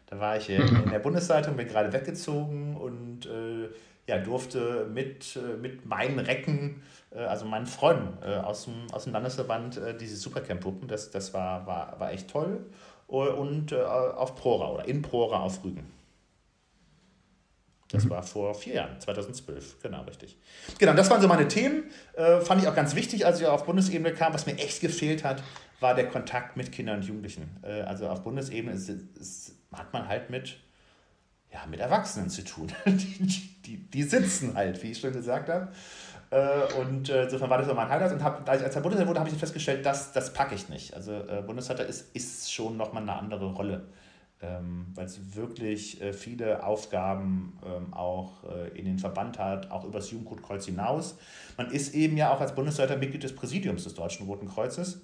Da war ich äh, <laughs> in der Bundesleitung, bin gerade weggezogen und äh, ja, durfte mit, äh, mit meinen Recken, äh, also meinen Freunden äh, aus, dem, aus dem Landesverband, diese Supercamp-Puppen, das, das war, war, war echt toll. Und auf Prora oder in Prora auf Rügen. Das mhm. war vor vier Jahren, 2012, genau, richtig. Genau, das waren so meine Themen. Fand ich auch ganz wichtig, als ich auf Bundesebene kam. Was mir echt gefehlt hat, war der Kontakt mit Kindern und Jugendlichen. Also auf Bundesebene ist, ist, hat man halt mit, ja, mit Erwachsenen zu tun. <laughs> die, die, die sitzen halt, wie ich schon gesagt habe. Äh, und äh, insofern war das so mein Highlight. Und hab, als ich als Bundesleiter wurde, habe ich festgestellt, das, das packe ich nicht. Also äh, Bundesleiter ist, ist schon nochmal eine andere Rolle ähm, weil es wirklich viele Aufgaben ähm, auch in den Verband hat, auch über das Jugendrotkreuz hinaus. Man ist eben ja auch als Bundesleiter Mitglied des Präsidiums des Deutschen Roten Kreuzes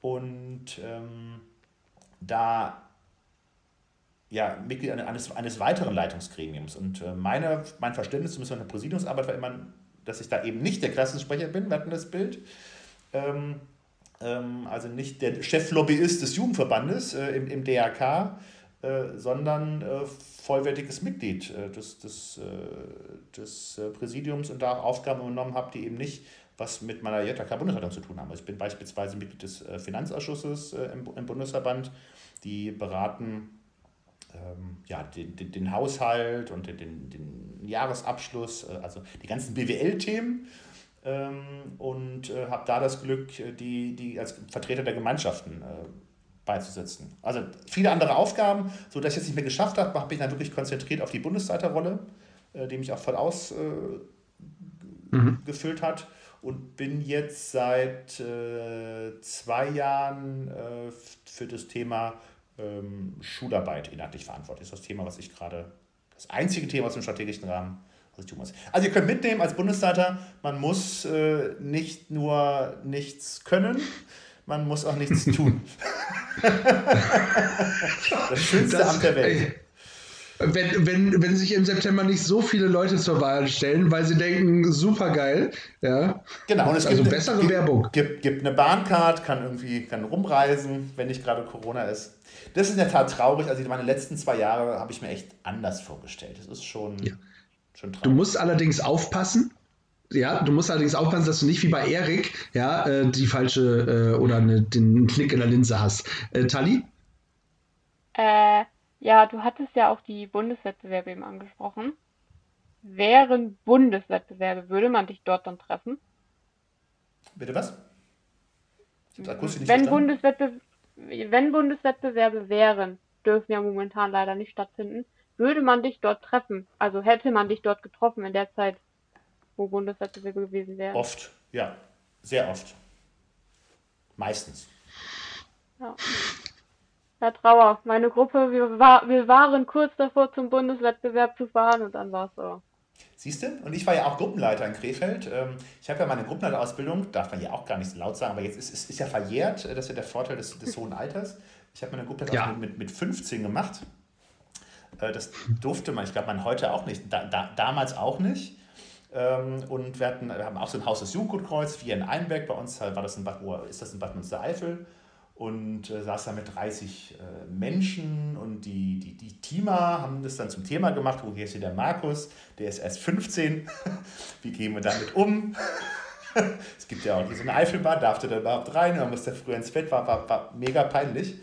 und ähm, da ja, Mitglied eines, eines weiteren Leitungsgremiums. Und äh, meine, mein Verständnis zumindest der Präsidiumsarbeit war immer, dass ich da eben nicht der Klassensprecher bin, wir hatten das Bild. Ähm, ähm, also nicht der Cheflobbyist des Jugendverbandes äh, im, im DRK, äh, sondern äh, vollwertiges Mitglied äh, des, des, äh, des Präsidiums und da auch Aufgaben übernommen habe, die eben nicht was mit meiner JK-Bundesleitung zu tun haben. Also ich bin beispielsweise Mitglied des Finanzausschusses im, im Bundesverband, die beraten ja, den, den, den, Haushalt und den, den, den Jahresabschluss, also die ganzen BWL-Themen ähm, und äh, habe da das Glück, die, die als Vertreter der Gemeinschaften äh, beizusetzen. Also viele andere Aufgaben, sodass ich es nicht mehr geschafft habe, habe ich dann wirklich konzentriert auf die Bundesleiterrolle, äh, die mich auch voll ausgefüllt äh, mhm. hat und bin jetzt seit äh, zwei Jahren äh, für das Thema ähm, Schularbeit inhaltlich verantwortlich. Das ist das Thema, was ich gerade, das einzige Thema aus dem strategischen Rahmen, was ich tun muss. Also ihr könnt mitnehmen als Bundesleiter, man muss äh, nicht nur nichts können, man muss auch nichts tun. <laughs> das schönste das, Amt der Welt. Wenn, wenn, wenn sich im September nicht so viele Leute zur Wahl stellen, weil sie denken, super geil, ja. Genau, und es also gibt bessere eine, Werbung. Gibt, gibt eine Bahncard, kann irgendwie kann rumreisen, wenn nicht gerade Corona ist. Das ist in der Tat traurig. Also meine letzten zwei Jahre habe ich mir echt anders vorgestellt. Das ist schon, ja. schon traurig. Du musst allerdings aufpassen, ja, du musst allerdings aufpassen, dass du nicht wie bei Erik ja, äh, die falsche äh, oder eine, den Knick in der Linse hast. Äh, Tali? Äh, ja, du hattest ja auch die Bundeswettbewerbe eben angesprochen. Wären Bundeswettbewerbe, würde man dich dort dann treffen? Bitte was? Wenn, Bundeswettbe wenn Bundeswettbewerbe wären, dürfen ja momentan leider nicht stattfinden, würde man dich dort treffen? Also hätte man dich dort getroffen in der Zeit, wo Bundeswettbewerbe gewesen wären? Oft, ja. Sehr oft. Meistens. Ja. Herr Trauer, meine Gruppe, wir, war, wir waren kurz davor, zum Bundeswettbewerb zu fahren und dann war es so. Siehst du? Und ich war ja auch Gruppenleiter in Krefeld. Ähm, ich habe ja meine Gruppenleiterausbildung, darf man ja auch gar nicht so laut sagen, aber jetzt ist, ist, ist ja verjährt. Das ist ja der Vorteil des, des hohen Alters. Ich habe meine Gruppenleiterausbildung ja. mit, mit 15 gemacht. Äh, das durfte man, ich glaube, man heute auch nicht, da, da, damals auch nicht. Ähm, und wir, hatten, wir haben auch so ein Haus des Jugendgutkreuz, wie in Einbeck. Bei uns war das in Bad, ist das in Bad Münstereifel und äh, saß da mit 30 äh, Menschen und die, die, die Teamer haben das dann zum Thema gemacht, wo hier ist hier der Markus, der ist erst 15, <laughs> wie gehen wir damit um? <laughs> es gibt ja auch hier so eine Eifelbahn, darf der da überhaupt rein, man muss da früher ins Bett, war, war, war mega peinlich.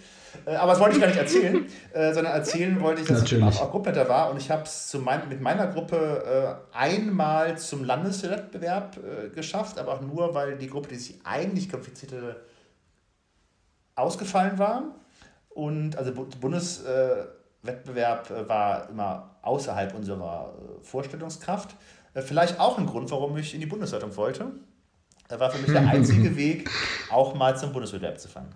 Äh, aber das wollte ich gar nicht erzählen, <laughs> äh, sondern erzählen wollte ich, dass Natürlich. ich auch, Gruppenleiter war und ich habe es mein, mit meiner Gruppe äh, einmal zum Landeswettbewerb äh, geschafft, aber auch nur, weil die Gruppe, die sich eigentlich qualifiziert hatte, ausgefallen war. Und also Bundeswettbewerb äh, war immer außerhalb unserer äh, Vorstellungskraft. Äh, vielleicht auch ein Grund, warum ich in die Bundesleitung wollte. War für mich der einzige <laughs> Weg, auch mal zum Bundeswettbewerb zu fahren.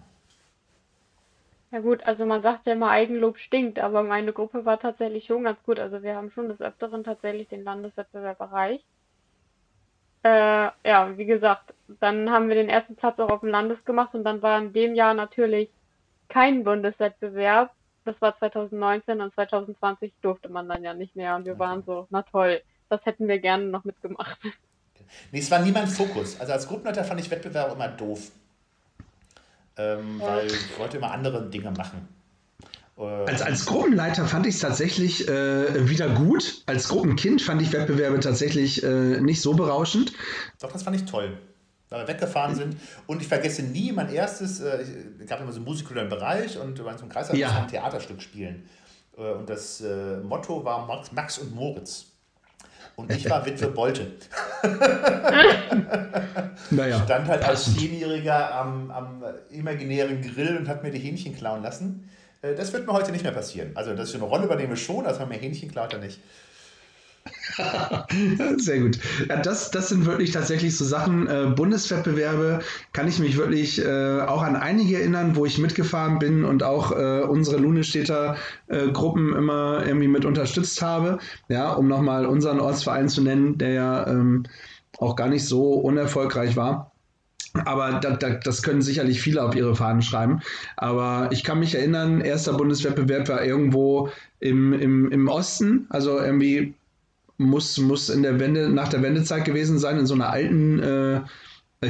Ja gut, also man sagt ja immer, Eigenlob stinkt, aber meine Gruppe war tatsächlich schon ganz gut. Also wir haben schon des Öfteren tatsächlich den Landeswettbewerb erreicht. Äh, ja, wie gesagt, dann haben wir den ersten Platz auch auf dem Landes gemacht und dann war in dem Jahr natürlich kein Bundeswettbewerb. Das war 2019 und 2020 durfte man dann ja nicht mehr und wir waren so, na toll, das hätten wir gerne noch mitgemacht. <laughs> Nee, es war nie mein Fokus. Also als Gruppenleiter fand ich Wettbewerb immer doof. Ähm, ja. Weil ich wollte immer andere Dinge machen. Als, als Gruppenleiter fand ich es tatsächlich äh, wieder gut. Als Gruppenkind fand ich Wettbewerbe tatsächlich äh, nicht so berauschend. Doch, das fand ich toll. Da wir weggefahren sind. Und ich vergesse nie mein erstes, äh, es gab immer so einen musikularen Bereich und wir waren zum Kreis ja. ein Theaterstück spielen. Äh, und das äh, Motto war Max, Max und Moritz. Und ich war Witwe Bolte. <laughs> naja, Stand halt als Zehnjähriger am, am imaginären Grill und hat mir die Hähnchen klauen lassen. Äh, das wird mir heute nicht mehr passieren. Also, dass ich eine Rolle übernehme schon, man mir Hähnchen klaut, dann nicht. <laughs> Sehr gut. Ja, das, das sind wirklich tatsächlich so Sachen. Äh, Bundeswettbewerbe kann ich mich wirklich äh, auch an einige erinnern, wo ich mitgefahren bin und auch äh, unsere Lunestädter äh, Gruppen immer irgendwie mit unterstützt habe. Ja, um nochmal unseren Ortsverein zu nennen, der ja ähm, auch gar nicht so unerfolgreich war. Aber da, da, das können sicherlich viele auf ihre Fahnen schreiben. Aber ich kann mich erinnern, erster Bundeswettbewerb war irgendwo im, im, im Osten, also irgendwie muss, muss in der Wende, nach der Wendezeit gewesen sein, in so einer alten äh,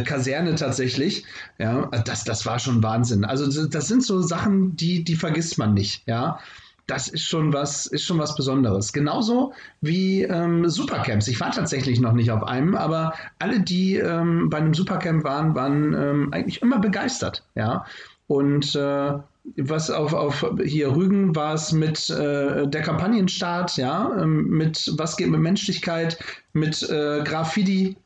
Kaserne tatsächlich. Ja, das, das war schon Wahnsinn. Also das sind so Sachen, die, die vergisst man nicht, ja das ist schon was, ist schon was Besonderes. Genauso wie ähm, Supercamps. Ich war tatsächlich noch nicht auf einem, aber alle, die ähm, bei einem Supercamp waren, waren ähm, eigentlich immer begeistert. Ja. Und äh, was auf, auf hier Rügen war es mit äh, der Kampagnenstart, ja, ähm, mit was geht mit Menschlichkeit, mit äh, Graffiti,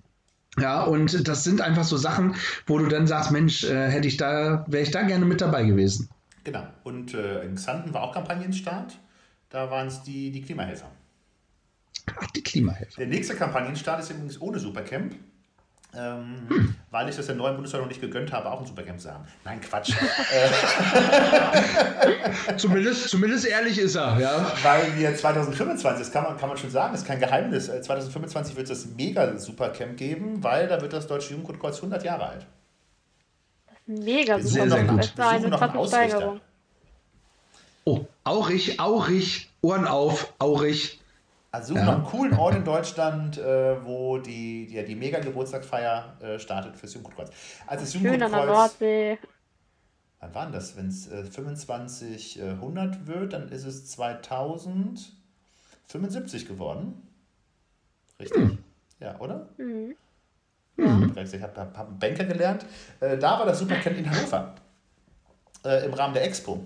ja, und das sind einfach so Sachen, wo du dann sagst, Mensch, äh, hätte ich da, wäre ich da gerne mit dabei gewesen. Genau. Und äh, in Xanten war auch Kampagnenstart. Da waren es die, die Klimahelfer. Ach, die Klimahelfer. Der nächste Kampagnenstart ist übrigens ohne Supercamp. Ähm, hm. Weil ich das der neuen Bundesregierung nicht gegönnt habe, auch ein Supercamp zu haben. Nein, Quatsch. <laughs> <laughs> zumindest, zumindest ehrlich ist er, ja. Weil wir 2025, das kann man, kann man schon sagen, das ist kein Geheimnis, 2025 wird es das Mega-Supercamp geben, weil da wird das Deutsche Jugendkreuz 100 Jahre alt. Mega super. Sehr, sehr gut. Das war eine krasse Steigerung. Oh, Aurich, Aurich, Ohren auf, Aurich. Also suchen ja. noch einen coolen Ort in Deutschland, äh, wo die, die, die Mega-Geburtstagsfeier äh, startet fürs Jugendkreuz. Also das Schön an der Nordsee. Wann war denn das? Wenn es äh, 2500 wird, dann ist es 2075 geworden. Richtig? Hm. Ja, oder? Mhm. Mhm. Ich habe hab, hab Banker gelernt. Äh, da war das Supercamp in Hannover. Äh, Im Rahmen der Expo.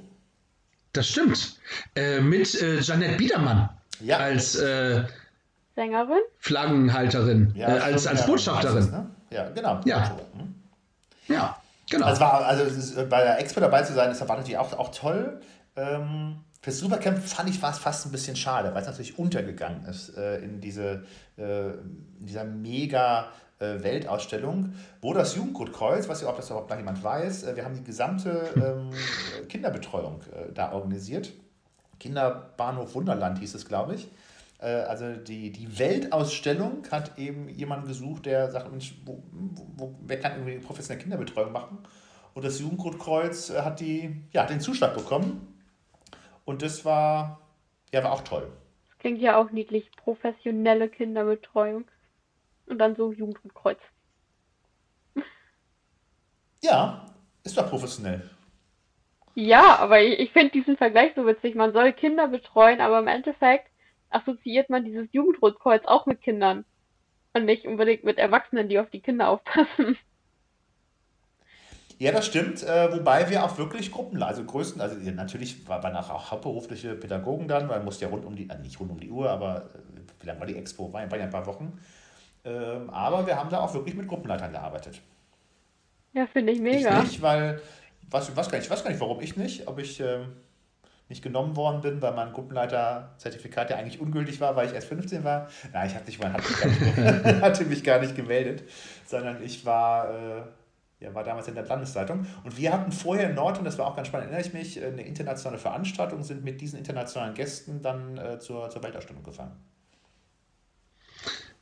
Das stimmt. Äh, mit äh, Janette Biedermann ja. als äh, Sängerin, Flaggenhalterin, ja, äh, als, als Botschafterin. Ne? Ja, genau. Ja. Hm? ja, genau. Also, war, also ist, bei der Expo dabei zu sein, das war natürlich auch, auch toll. Ähm, Fürs Supercamp fand ich war es fast ein bisschen schade, weil es natürlich untergegangen ist äh, in, diese, äh, in dieser mega äh, Weltausstellung, wo das Jugendgutkreuz, was ja ob das überhaupt noch jemand weiß, äh, wir haben die gesamte ähm, Kinderbetreuung äh, da organisiert. Kinderbahnhof Wunderland hieß es, glaube ich. Äh, also die, die Weltausstellung hat eben jemanden gesucht, der sagt, Mensch, wo, wo, wer kann irgendwie professionelle Kinderbetreuung machen? Und das Jugendgutkreuz äh, hat, die, ja, den Zuschlag bekommen. Und das war, ja, war auch toll. Das klingt ja auch niedlich. Professionelle Kinderbetreuung. Und dann so Jugendgutkreuz. Ja, ist doch professionell. Ja, aber ich, ich finde diesen Vergleich so witzig. Man soll Kinder betreuen, aber im Endeffekt assoziiert man dieses Jugendrotkreuz auch mit Kindern. Und nicht unbedingt mit Erwachsenen, die auf die Kinder aufpassen. Ja, das stimmt. Äh, wobei wir auch wirklich Gruppen, also größten, also natürlich waren auch hauptberufliche Pädagogen dann, weil man musste ja rund um die, äh, nicht rund um die Uhr, aber äh, wie lange war die Expo? War, war ja ein paar Wochen. Ähm, aber wir haben da auch wirklich mit Gruppenleitern gearbeitet. Ja, finde ich mega. Ich nicht, weil, was, was gar nicht, ich weiß gar nicht, warum ich nicht, ob ich ähm, nicht genommen worden bin, weil mein Gruppenleiterzertifikat ja eigentlich ungültig war, weil ich erst 15 war. Nein, ich hatte mich, hatte mich, gar, nicht, <laughs> hatte mich gar nicht gemeldet, sondern ich war. Äh, ja, war damals in der Landesleitung. Und wir hatten vorher in Nord, und das war auch ganz spannend, erinnere ich mich, eine internationale Veranstaltung, sind mit diesen internationalen Gästen dann äh, zur, zur Weltausstellung gefahren.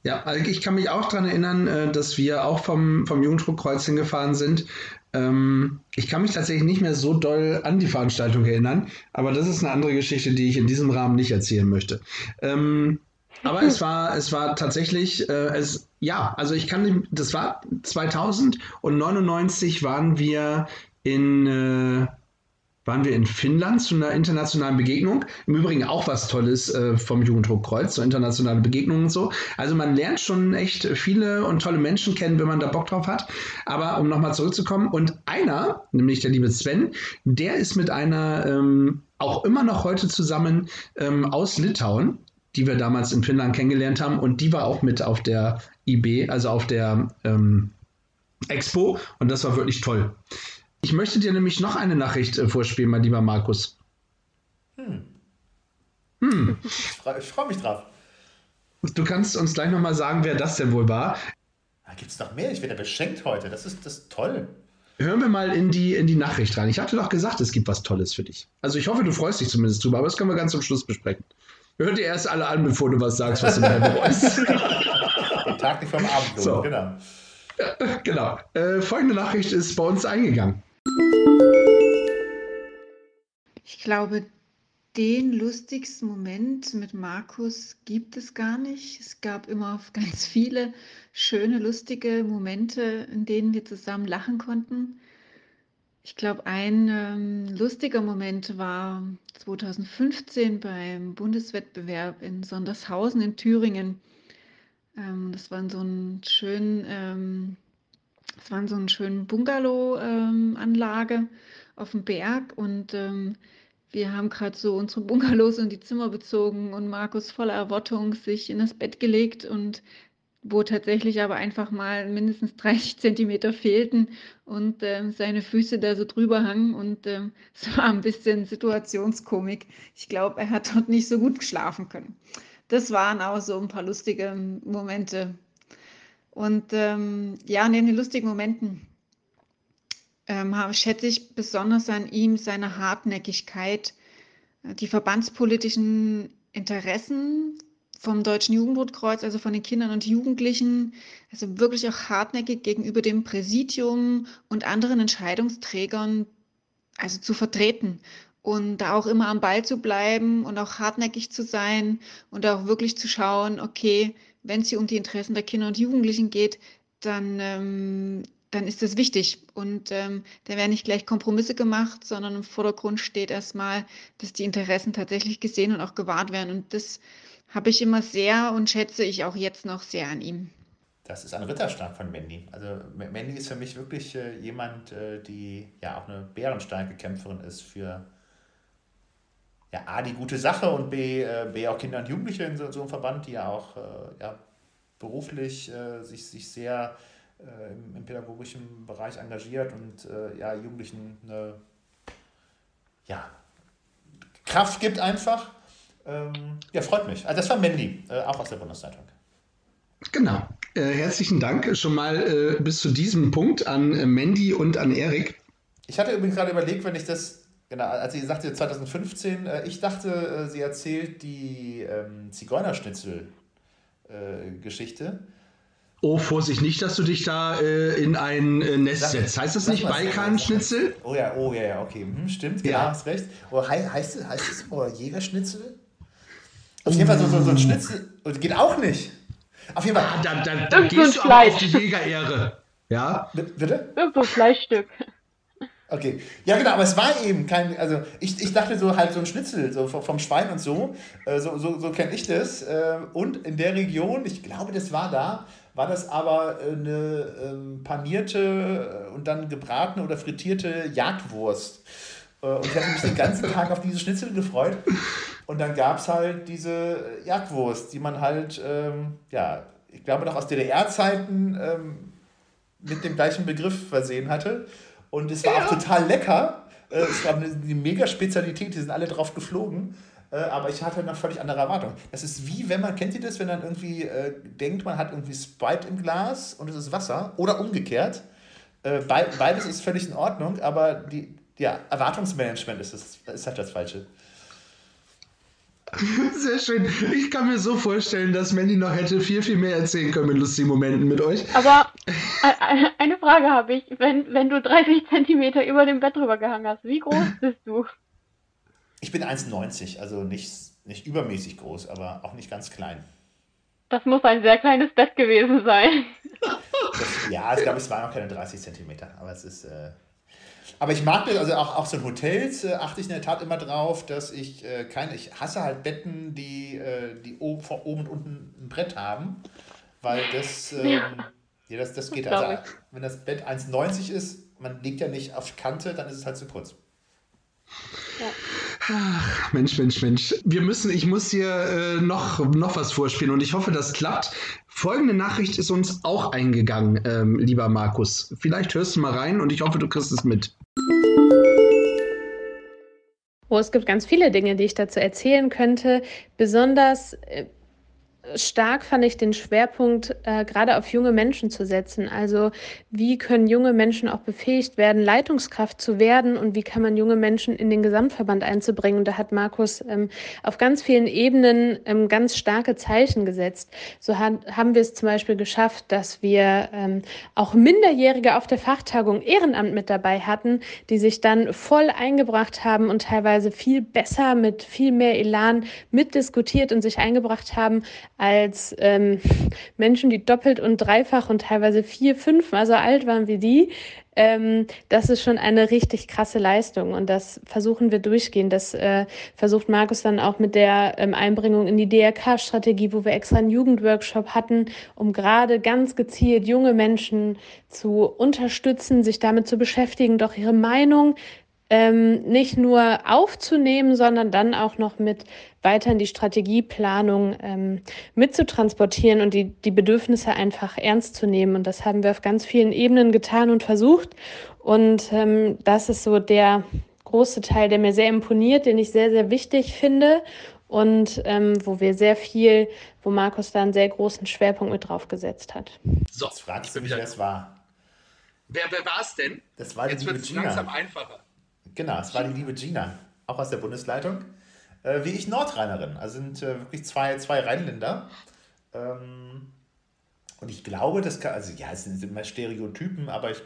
Ja, also ich kann mich auch daran erinnern, äh, dass wir auch vom, vom Jugenddruckkreuz hingefahren sind. Ähm, ich kann mich tatsächlich nicht mehr so doll an die Veranstaltung erinnern, aber das ist eine andere Geschichte, die ich in diesem Rahmen nicht erzählen möchte. Ähm, aber es war, es war tatsächlich, äh, es, ja, also ich kann, das war 2000 und 99 waren wir in, äh, waren wir in Finnland zu einer internationalen Begegnung. Im Übrigen auch was Tolles äh, vom Jugenddruckkreuz, so internationale Begegnungen und so. Also man lernt schon echt viele und tolle Menschen kennen, wenn man da Bock drauf hat. Aber um nochmal zurückzukommen, und einer, nämlich der liebe Sven, der ist mit einer ähm, auch immer noch heute zusammen ähm, aus Litauen die wir damals in Finnland kennengelernt haben. Und die war auch mit auf der IB, also auf der ähm, Expo. Und das war wirklich toll. Ich möchte dir nämlich noch eine Nachricht äh, vorspielen, mein lieber Markus. Hm. Hm. Ich freue freu mich drauf. Du kannst uns gleich nochmal sagen, wer das denn wohl war. Da gibt es noch mehr. Ich werde beschenkt heute. Das ist, das ist toll. Hören wir mal in die, in die Nachricht rein. Ich hatte doch gesagt, es gibt was Tolles für dich. Also ich hoffe, du freust dich zumindest drüber, aber das können wir ganz zum Schluss besprechen. Hör dir erst alle an, bevor du was sagst, was du nachher <laughs> bereust. Den Tag nicht vom Abend, so. genau. genau. Äh, folgende Nachricht ist bei uns eingegangen. Ich glaube, den lustigsten Moment mit Markus gibt es gar nicht. Es gab immer <laughs> ganz viele schöne, lustige Momente, in denen wir zusammen lachen konnten. Ich glaube, ein ähm, lustiger Moment war 2015 beim Bundeswettbewerb in Sondershausen in Thüringen. Ähm, das war so ein schön, ähm, das war so ein schönen Bungalow-Anlage ähm, auf dem Berg und ähm, wir haben gerade so unsere Bungalows und die Zimmer bezogen und Markus voller Erwartung sich in das Bett gelegt und wo tatsächlich aber einfach mal mindestens 30 Zentimeter fehlten und ähm, seine Füße da so drüber hangen und ähm, es war ein bisschen Situationskomik. Ich glaube, er hat dort nicht so gut geschlafen können. Das waren auch so ein paar lustige Momente. Und ähm, ja, neben den lustigen Momenten ähm, schätze ich besonders an ihm seine Hartnäckigkeit, äh, die verbandspolitischen Interessen vom Deutschen Jugendrotkreuz, also von den Kindern und Jugendlichen, also wirklich auch hartnäckig gegenüber dem Präsidium und anderen Entscheidungsträgern, also zu vertreten und da auch immer am Ball zu bleiben und auch hartnäckig zu sein und auch wirklich zu schauen, okay, wenn es hier um die Interessen der Kinder und Jugendlichen geht, dann, ähm, dann ist das wichtig. Und ähm, da werden nicht gleich Kompromisse gemacht, sondern im Vordergrund steht erstmal, dass die Interessen tatsächlich gesehen und auch gewahrt werden. Und das habe ich immer sehr und schätze ich auch jetzt noch sehr an ihm. Das ist ein Ritterschlag von Mandy. Also Mandy ist für mich wirklich äh, jemand, äh, die ja auch eine bärenstarke Kämpferin ist für ja, A, die gute Sache und B, äh, B auch Kinder und Jugendliche in so, so einem Verband, die ja auch äh, ja, beruflich äh, sich, sich sehr im, im, pädagogischen Bereich engagiert und ja, Jugendlichen eine ja, Kraft gibt einfach. Ähm, ja, freut mich. Also das war Mandy, äh, auch aus der Bundeszeitung. Genau. Äh, herzlichen Dank schon mal äh, bis zu diesem Punkt an Mandy und an Erik. Ich hatte übrigens gerade überlegt, wenn ich das, genau, als sie sagte 2015, äh, ich dachte, äh, sie erzählt die ähm, Zigeunerschnitzel-Geschichte. Oh, Vorsicht, nicht, dass du dich da äh, in ein äh, Nest Sag- setzt. Heißt das nicht Balkanschnitzel? Oh ja, oh ja, ja, okay. Hm, stimmt, genau, Ja. hast recht. Oh, hei- heißt, es- heißt es oh, Jägerschnitzel? Auf jeden Fall so, so, so ein Schnitzel. Und geht auch nicht. Auf jeden Fall. Ah, da, da, da Irgend so ein gehst du auf die Jägerehre. Ja? B- Bitte? Irgend so ein Fleischstück. Okay. Ja, genau, aber es war eben kein, also ich, ich dachte so halt so ein Schnitzel, so vom, Schwein und so, äh, so, so, so kenne ich das. Äh, und in der Region, ich glaube, das war da, war das aber äh, eine ähm, panierte und dann gebratene oder frittierte Jagdwurst. Und ich hatte mich den ganzen <laughs> Tag auf diese Schnitzel gefreut. Und dann gab es halt diese Jagdwurst, die man halt, ähm, ja, ich glaube noch aus DDR-Zeiten ähm, mit dem gleichen Begriff versehen hatte. Und es war auch total lecker. Äh, Es war eine, eine mega Spezialität, die sind alle drauf geflogen. Äh, Aber ich hatte eine völlig andere Erwartung. Das ist wie, wenn man, kennt ihr das, wenn man irgendwie äh, denkt, man hat irgendwie Sprite im Glas und es ist Wasser oder umgekehrt. Äh, bei, beides ist völlig in Ordnung, aber die, ja, Erwartungsmanagement ist, das, ist halt das Falsche. <laughs> Sehr schön. Ich kann mir so vorstellen, dass Mandy noch hätte viel, viel mehr erzählen können mit lustigen Momenten mit euch. Aber e- e- eine Frage habe ich. Wenn, wenn du 30 Zentimeter über dem Bett drüber gehangen hast, wie groß <laughs> bist du? Ich bin 1,90, also nicht, nicht übermäßig groß, aber auch nicht ganz klein. Das muss ein sehr kleines Bett gewesen sein. Das, ja, ich glaube, es waren auch keine 30 Zentimeter, aber es ist. Äh, aber ich mag das, also auch, auch so in Hotels äh, achte ich in der Tat immer drauf, dass ich äh, keine, ich hasse halt Betten, die, äh, die oben, von oben und unten ein Brett haben, weil das, ähm, ja, das, das geht. Das Also, wenn das Bett 1,90 ist, man liegt ja nicht auf Kante, dann ist es halt zu kurz. Mensch, Mensch, Mensch. Wir müssen, ich muss hier äh, noch, noch was vorspielen und ich hoffe, das klappt. Folgende Nachricht ist uns auch eingegangen, ähm, lieber Markus. Vielleicht hörst du mal rein und ich hoffe, du kriegst es mit. Oh, es gibt ganz viele Dinge, die ich dazu erzählen könnte. Besonders äh, stark fand ich den Schwerpunkt, äh, gerade auf junge Menschen zu setzen. Also wie können junge Menschen auch befähigt werden, Leitungskraft zu werden und wie kann man junge Menschen in den Gesamtverband einzubringen. Und da hat Markus ähm, auf ganz vielen Ebenen ähm, ganz starke Zeichen gesetzt. So hat, haben wir es zum Beispiel geschafft, dass wir ähm, auch Minderjährige auf der Fachtagung Ehrenamt mit dabei hatten, die sich dann voll eingebracht haben und teilweise viel besser mit viel mehr Elan mitdiskutiert und sich eingebracht haben als ähm, Menschen, die doppelt und dreifach und teilweise vier, fünfmal so alt waren wie die. Ähm, das ist schon eine richtig krasse Leistung und das versuchen wir durchgehend. Das äh, versucht Markus dann auch mit der ähm, Einbringung in die DRK-Strategie, wo wir extra einen Jugendworkshop hatten, um gerade ganz gezielt junge Menschen zu unterstützen, sich damit zu beschäftigen, doch ihre Meinung ähm, nicht nur aufzunehmen, sondern dann auch noch mit weiter in die Strategieplanung ähm, mitzutransportieren und die, die Bedürfnisse einfach ernst zu nehmen. Und das haben wir auf ganz vielen Ebenen getan und versucht. Und ähm, das ist so der große Teil, der mir sehr imponiert, den ich sehr, sehr wichtig finde und ähm, wo wir sehr viel, wo Markus da einen sehr großen Schwerpunkt mit drauf gesetzt hat. So, Jetzt fragst ich du bin mich, wieder wer es war. Wer, wer war es denn? Das war Jetzt wird es langsam einfacher. Genau, es war die liebe Gina, auch aus der Bundesleitung. Äh, wie ich Nordrheinerin. Also sind äh, wirklich zwei, zwei Rheinländer. Ähm, und ich glaube, das kann, also ja, es sind immer Stereotypen, aber ich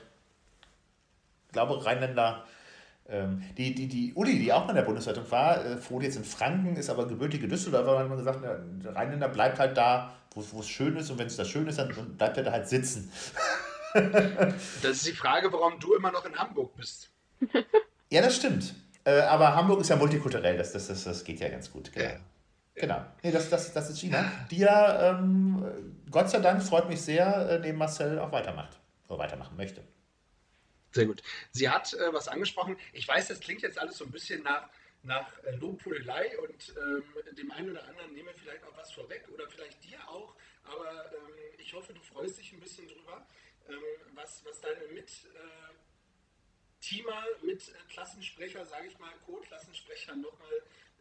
glaube, Rheinländer, ähm, die, die, die Uli, die auch in der Bundesleitung war, äh, wohnt jetzt in Franken, ist aber gebürtige Düsseldorfer, hat man gesagt, der Rheinländer bleibt halt da, wo es- schön ist und wenn es da schön ist, dann bleibt er da halt sitzen. Das ist die Frage, warum du immer noch in Hamburg bist. <laughs> Ja, das stimmt. Äh, aber Hamburg ist ja multikulturell, das, das, das, das geht ja ganz gut. Genau. Ja. Genau. Nee, das, das, das ist Gina, <laughs> die ja, ähm, Gott sei Dank, freut mich sehr, äh, neben Marcel auch weitermacht. Oder weitermachen möchte. Sehr gut. Sie hat äh, was angesprochen. Ich weiß, das klingt jetzt alles so ein bisschen nach, nach äh, Lobhudelei und ähm, dem einen oder anderen nehme vielleicht auch was vorweg oder vielleicht dir auch. Aber ähm, ich hoffe, du freust dich ein bisschen drüber, ähm, was, was deine mit, äh, Thema mit äh, Klassensprecher, sage ich mal, Co-Klassensprecher nochmal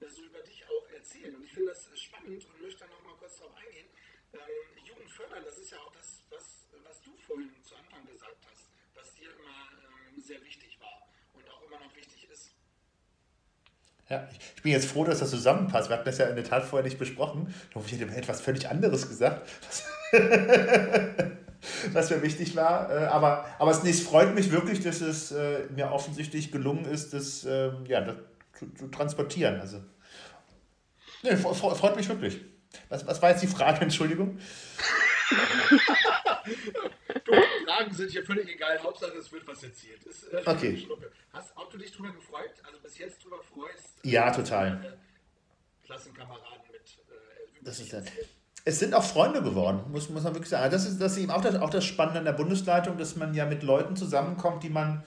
äh, so über dich auch erzählen. Und ich finde das äh, spannend und möchte da nochmal kurz drauf eingehen. Ähm, Jugend fördern, das ist ja auch das, was, was du vorhin zu Anfang gesagt hast, was dir immer ähm, sehr wichtig war und auch immer noch wichtig ist. Ja, ich bin jetzt froh, dass das zusammenpasst. Wir hatten das ja in der Tat vorher nicht besprochen. Ich hoffe, ich hätte etwas völlig anderes gesagt. <laughs> <laughs> was mir wichtig war. Äh, aber, aber es, nee, es freut mich wirklich, dass es äh, mir offensichtlich gelungen ist, das, ähm, ja, das zu, zu transportieren. Also, nee, freut mich wirklich. Was, was war jetzt die Frage, <laughs> Entschuldigung? <laughs> du, Fragen sind hier völlig egal. Hauptsache, es wird was erzählt. Ist, äh, okay. Hast ob du dich drüber gefreut? Also bis jetzt drüber freust? Ja, total. Äh, Klassenkameraden mit. Äh, das ist das. Es sind auch Freunde geworden, muss, muss man wirklich sagen. Das ist, das ist eben auch das, auch das Spannende an der Bundesleitung, dass man ja mit Leuten zusammenkommt, die man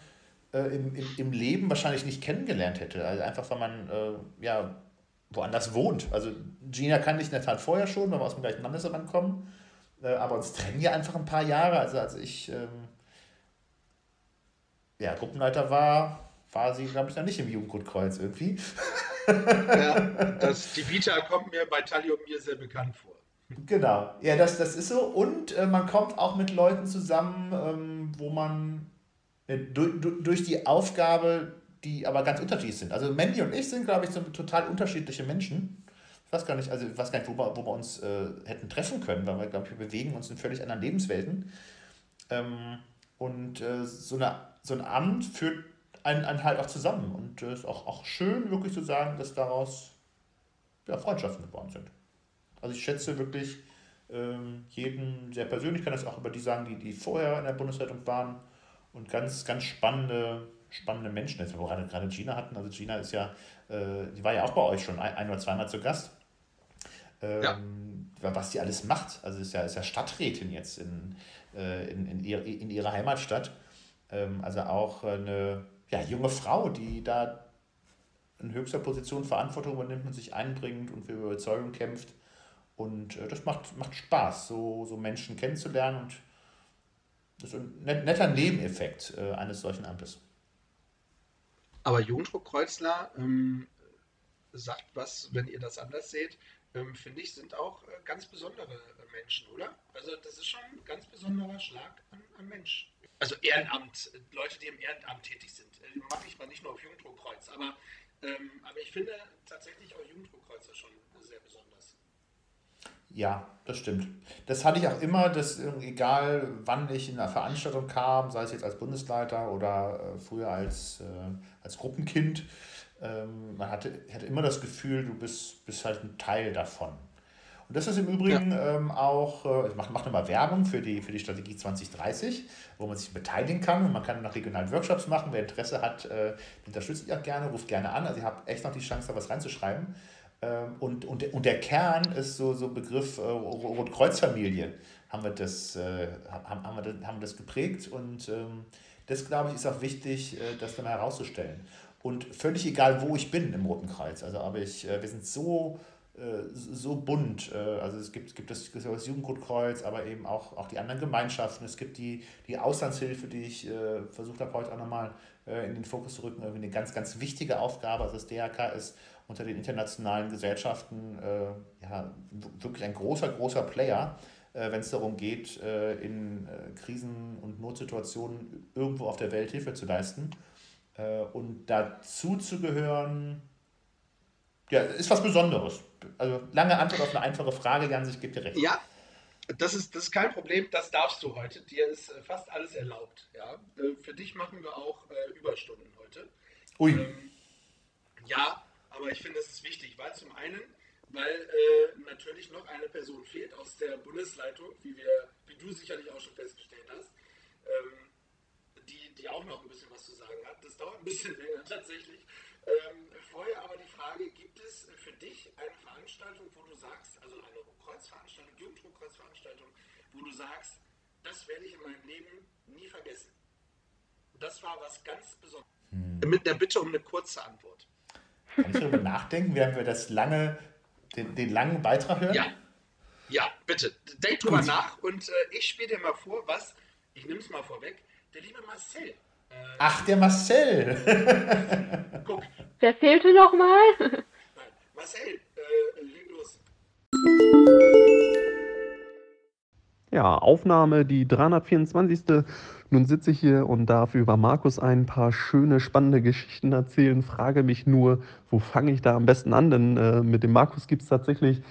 äh, im, im, im Leben wahrscheinlich nicht kennengelernt hätte. Also einfach, weil man äh, ja woanders wohnt. Also Gina kann ich in der Tat vorher schon, weil wir aus dem gleichen Landesverband kommen. Äh, aber uns trennen ja einfach ein paar Jahre. Also als ich ähm, ja, Gruppenleiter war, war sie, glaube ich, noch nicht im Jugendgutkreuz irgendwie. ja, das, die Vita kommt mir bei Tali und mir sehr bekannt vor. Genau, ja, das, das ist so. Und äh, man kommt auch mit Leuten zusammen, ähm, wo man äh, durch, durch die Aufgabe, die aber ganz unterschiedlich sind. Also Mandy und ich sind, glaube ich, so total unterschiedliche Menschen. Ich weiß gar nicht, also ich weiß gar nicht, wo wir, wo wir uns äh, hätten treffen können, weil wir, glaube ich, wir bewegen uns in völlig anderen Lebenswelten. Ähm, und äh, so, eine, so ein Amt führt einen, einen halt auch zusammen. Und es äh, ist auch, auch schön, wirklich zu sagen, dass daraus ja, Freundschaften geworden sind. Also ich schätze wirklich ähm, jeden sehr persönlich, ich kann das auch über die sagen, die, die vorher in der Bundesleitung waren und ganz, ganz spannende, spannende Menschen, jetzt, wo wir gerade, gerade Gina hatten. Also Gina ist ja, äh, die war ja auch bei euch schon ein, ein oder zweimal zu Gast. Ähm, ja. Was die alles macht. Also ist ja, ist ja Stadträtin jetzt in, äh, in, in, ihr, in ihrer Heimatstadt. Ähm, also auch eine ja, junge Frau, die da in höchster Position Verantwortung übernimmt und sich einbringt und für Überzeugung kämpft. Und äh, das macht, macht Spaß, so, so Menschen kennenzulernen und das ist ein netter Nebeneffekt äh, eines solchen Amtes. Aber Jugendruck Kreuzler ähm, sagt was, wenn ihr das anders seht, ähm, finde ich, sind auch äh, ganz besondere äh, Menschen, oder? Also das ist schon ein ganz besonderer Schlag an, an Mensch. Also Ehrenamt, Leute, die im Ehrenamt tätig sind. Äh, Mache ich mal nicht nur auf Jugenddruckkreuz, aber, ähm, aber ich finde tatsächlich auch Jugenddruckkreuzer schon. Ja, das stimmt. Das hatte ich auch immer, dass egal wann ich in einer Veranstaltung kam, sei es jetzt als Bundesleiter oder äh, früher als, äh, als Gruppenkind, ähm, man hatte, hatte immer das Gefühl, du bist, bist halt ein Teil davon. Und das ist im Übrigen ja. ähm, auch, äh, ich mache mach nochmal Werbung für die, für die Strategie 2030, wo man sich beteiligen kann und man kann nach regionalen Workshops machen. Wer Interesse hat, äh, unterstützt ihr auch gerne, ruft gerne an. Also ihr habt echt noch die Chance, da was reinzuschreiben. Ähm, und, und, und der Kern ist so, so Begriff äh, Rotkreuzfamilie. Haben wir das, äh, haben, haben, wir das, haben wir das geprägt und ähm, das, glaube ich, ist auch wichtig, äh, das dann herauszustellen. Und völlig egal, wo ich bin im Roten Kreuz. Also, aber ich, äh, wir sind so, äh, so bunt. Äh, also es gibt, gibt das, das Jugendrotkreuz, aber eben auch, auch die anderen Gemeinschaften. Es gibt die, die Auslandshilfe, die ich versucht habe, heute auch nochmal in den Fokus zu rücken. Irgendwie eine ganz, ganz wichtige Aufgabe. Also das DRK ist unter den internationalen Gesellschaften äh, ja, wirklich ein großer, großer Player, äh, wenn es darum geht, äh, in äh, Krisen- und Notsituationen irgendwo auf der Welt Hilfe zu leisten. Äh, und dazu zu gehören, ja, ist was Besonderes. Also lange Antwort auf eine einfache Frage, Jans, ich gebe dir recht. Ja, das ist, das ist kein Problem, das darfst du heute. Dir ist äh, fast alles erlaubt. Ja? Für dich machen wir auch Überstunden heute. Ui. Ähm, ja, aber ich finde, es ist wichtig, weil zum einen, weil äh, natürlich noch eine Person fehlt aus der Bundesleitung, wie, wir, wie du sicherlich auch schon festgestellt hast, ähm, die, die auch noch ein bisschen was zu sagen hat. Das dauert ein bisschen <laughs> länger tatsächlich. Ähm, vorher aber die Frage, gibt es für dich eine Veranstaltung, wo du sagst, also eine Kreuzveranstaltung, Jugendkreuzveranstaltung, wo du sagst, das werde ich in meinem Leben nie vergessen. Das war was ganz Besonderes. Hm. Mit der Bitte um eine kurze Antwort. Kann ich darüber nachdenken, während wir das lange, den, den langen Beitrag hören? Ja. Ja, bitte. Denk drüber nach und äh, ich spiele dir mal vor, was, ich nehme es mal vorweg, der liebe Marcel. Äh, Ach, der Marcel. <laughs> Guck. Wer fehlte nochmal? Marcel, äh, leg los. <laughs> Ja, Aufnahme, die 324. Nun sitze ich hier und darf über Markus ein paar schöne, spannende Geschichten erzählen. Frage mich nur, wo fange ich da am besten an? Denn äh, mit dem Markus gibt es tatsächlich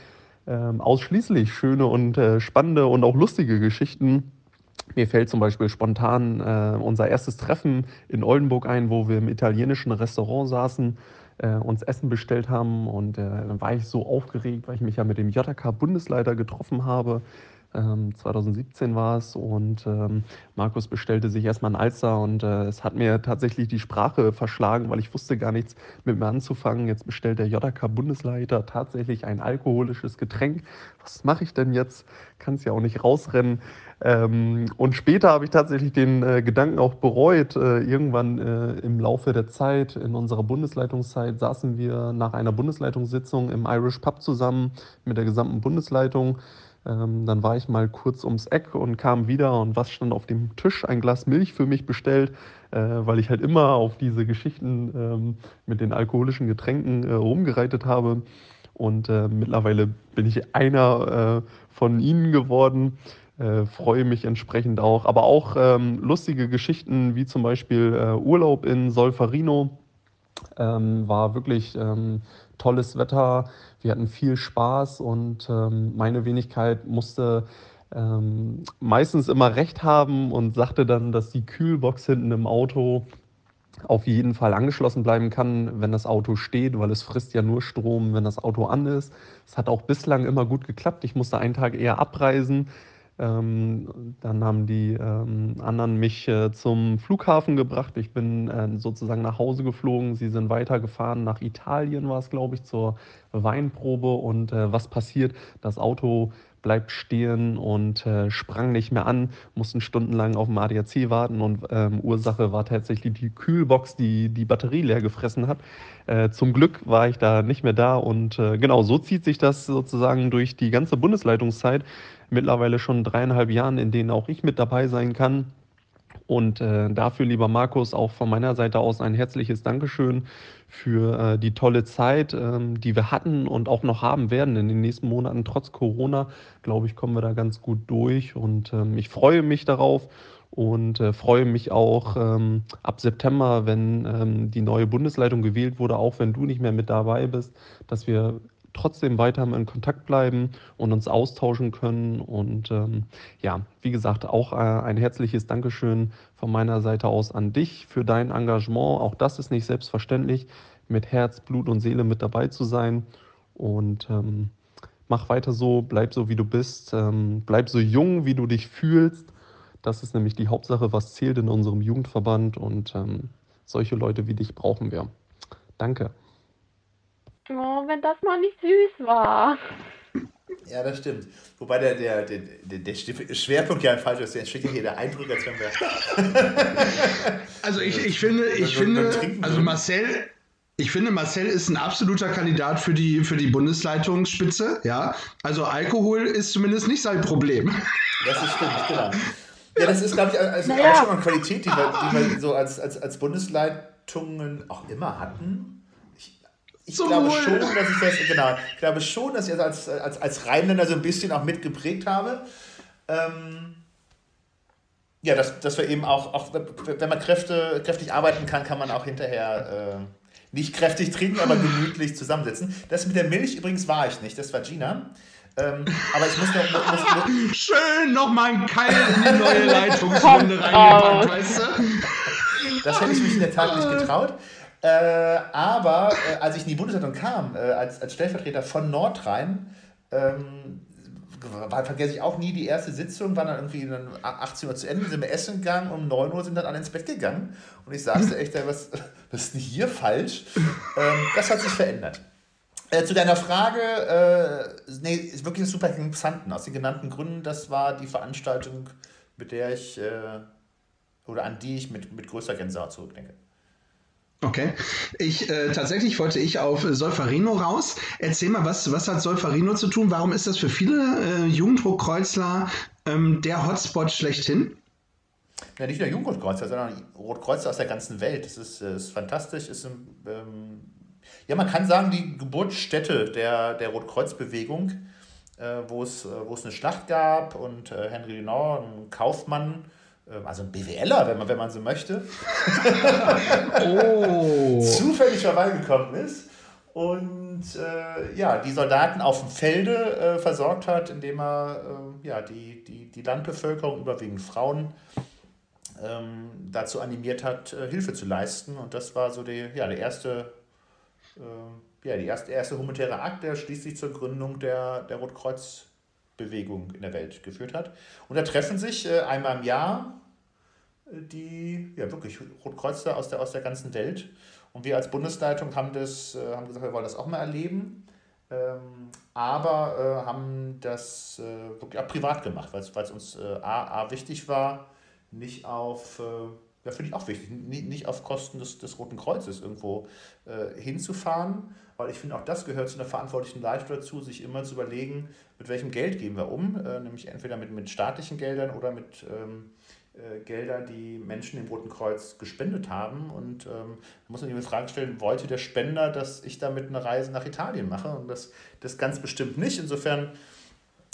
äh, ausschließlich schöne und äh, spannende und auch lustige Geschichten. Mir fällt zum Beispiel spontan äh, unser erstes Treffen in Oldenburg ein, wo wir im italienischen Restaurant saßen, äh, uns Essen bestellt haben und äh, dann war ich so aufgeregt, weil ich mich ja mit dem JK-Bundesleiter getroffen habe. 2017 ähm, war es und ähm, Markus bestellte sich erstmal ein Alster und äh, es hat mir tatsächlich die Sprache verschlagen, weil ich wusste gar nichts mit mir anzufangen. Jetzt bestellt der JK-Bundesleiter tatsächlich ein alkoholisches Getränk. Was mache ich denn jetzt? Kann es ja auch nicht rausrennen. Ähm, und später habe ich tatsächlich den äh, Gedanken auch bereut. Äh, irgendwann äh, im Laufe der Zeit, in unserer Bundesleitungszeit, saßen wir nach einer Bundesleitungssitzung im Irish Pub zusammen mit der gesamten Bundesleitung. Ähm, dann war ich mal kurz ums Eck und kam wieder und was stand auf dem Tisch? Ein Glas Milch für mich bestellt, äh, weil ich halt immer auf diese Geschichten ähm, mit den alkoholischen Getränken äh, rumgereitet habe. Und äh, mittlerweile bin ich einer äh, von ihnen geworden. Äh, freue mich entsprechend auch. Aber auch ähm, lustige Geschichten wie zum Beispiel äh, Urlaub in Solferino. Ähm, war wirklich ähm, tolles Wetter. Wir hatten viel Spaß und ähm, meine Wenigkeit musste ähm, meistens immer recht haben und sagte dann, dass die Kühlbox hinten im Auto auf jeden Fall angeschlossen bleiben kann, wenn das Auto steht, weil es frisst ja nur Strom, wenn das Auto an ist. Es hat auch bislang immer gut geklappt. Ich musste einen Tag eher abreisen. Ähm, dann haben die ähm, anderen mich äh, zum Flughafen gebracht. Ich bin äh, sozusagen nach Hause geflogen. Sie sind weitergefahren nach Italien, war es, glaube ich, zur Weinprobe. Und äh, was passiert? Das Auto bleibt stehen und äh, sprang nicht mehr an, mussten stundenlang auf dem ADAC warten und ähm, Ursache war tatsächlich die Kühlbox, die die Batterie leer gefressen hat. Äh, zum Glück war ich da nicht mehr da und äh, genau so zieht sich das sozusagen durch die ganze Bundesleitungszeit. Mittlerweile schon dreieinhalb Jahren, in denen auch ich mit dabei sein kann. Und äh, dafür, lieber Markus, auch von meiner Seite aus ein herzliches Dankeschön für äh, die tolle Zeit, ähm, die wir hatten und auch noch haben werden in den nächsten Monaten. Trotz Corona, glaube ich, kommen wir da ganz gut durch. Und ähm, ich freue mich darauf und äh, freue mich auch ähm, ab September, wenn ähm, die neue Bundesleitung gewählt wurde, auch wenn du nicht mehr mit dabei bist, dass wir trotzdem weiter in Kontakt bleiben und uns austauschen können. Und ähm, ja, wie gesagt, auch äh, ein herzliches Dankeschön von meiner Seite aus an dich für dein Engagement. Auch das ist nicht selbstverständlich, mit Herz, Blut und Seele mit dabei zu sein. Und ähm, mach weiter so, bleib so, wie du bist, ähm, bleib so jung, wie du dich fühlst. Das ist nämlich die Hauptsache, was zählt in unserem Jugendverband. Und ähm, solche Leute wie dich brauchen wir. Danke. Oh, wenn das mal nicht süß war. Ja, das stimmt. Wobei der, der, der, der, Schwerpunkt ja falsch ist. Der steht ja hier der Eindruck, als wenn wir. also ich, ich finde, ich finde, also Marcel, ich finde, Marcel ist ein absoluter Kandidat für die, für die Bundesleitungsspitze. Ja, also Alkohol ist zumindest nicht sein Problem. Das ist stimmt, genau. Ja, das ist, glaube ich, also naja. auch schon eine Qualität, die wir, die wir so als, als, als Bundesleitungen auch immer hatten ich Zum glaube schon, dass ich das, genau, ich glaube schon, dass ich das als, als, als Rheinländer so ein bisschen auch mitgeprägt habe. Ähm, ja, dass, dass wir eben auch, auch, wenn man Kräfte, kräftig arbeiten kann, kann man auch hinterher äh, nicht kräftig trinken, aber gemütlich zusammensitzen. Das mit der Milch übrigens war ich nicht, das war Gina. Ähm, aber ich muss noch. Muss, muss, Schön nochmal ein Keil in die neue <laughs> Leitungsrunde reingepackt, weißt du? Das hätte ich mich in der Tat nicht getraut. Äh, aber äh, als ich in die Bundesleitung kam, äh, als, als Stellvertreter von Nordrhein, ähm, war, vergesse ich auch nie die erste Sitzung, war dann irgendwie 18 Uhr zu Ende, sind wir essen gegangen, um 9 Uhr sind dann alle ins Bett gegangen. Und ich sagte <laughs> echt, was, was ist denn hier falsch? Ähm, das hat sich verändert. Äh, zu deiner Frage, äh, nee, ist wirklich super interessant. Aus den genannten Gründen, das war die Veranstaltung, mit der ich, äh, oder an die ich mit, mit größter Gänsehaut zurückdenke. Okay. Ich äh, tatsächlich wollte ich auf Solferino raus. Erzähl mal, was, was hat Solferino zu tun? Warum ist das für viele äh, Jugendrotkreuzler ähm, der Hotspot schlechthin? Ja, nicht nur Jugendrotkreuzler, sondern Rotkreuzler aus der ganzen Welt. Das ist, äh, ist fantastisch. Ist, ähm, ja, man kann sagen, die Geburtsstätte der, der Rotkreuzbewegung. äh, wo, es, äh, eine Schlacht gab und äh, Henry Dunant, ein Kaufmann, also ein BWLer, wenn man, wenn man so möchte, oh. <laughs> zufällig vorbeigekommen ist und äh, ja, die Soldaten auf dem Felde äh, versorgt hat, indem er äh, ja, die, die, die Landbevölkerung, überwiegend Frauen, ähm, dazu animiert hat, äh, Hilfe zu leisten. Und das war so die, ja, der erste, äh, ja, die erste, erste humanitäre Akt, der schließlich zur Gründung der, der Rotkreuzbewegung in der Welt geführt hat. Und da treffen sich äh, einmal im Jahr die ja, wirklich Rotkreuzer aus der, aus der ganzen Welt und wir als Bundesleitung haben, das, äh, haben gesagt, wir wollen das auch mal erleben, ähm, aber äh, haben das äh, wirklich auch privat gemacht, weil es uns äh, A, A, wichtig war, nicht auf, äh, ja, finde ich auch wichtig, nicht, auf Kosten des, des Roten Kreuzes irgendwo äh, hinzufahren, weil ich finde, auch das gehört zu einer verantwortlichen Leitung dazu, sich immer zu überlegen, mit welchem Geld gehen wir um, nämlich entweder mit, mit staatlichen Geldern oder mit ähm, äh, Gelder, die Menschen dem Roten Kreuz gespendet haben. Und ähm, muss man die Frage stellen, wollte der Spender, dass ich damit eine Reise nach Italien mache? Und das, das ganz bestimmt nicht. Insofern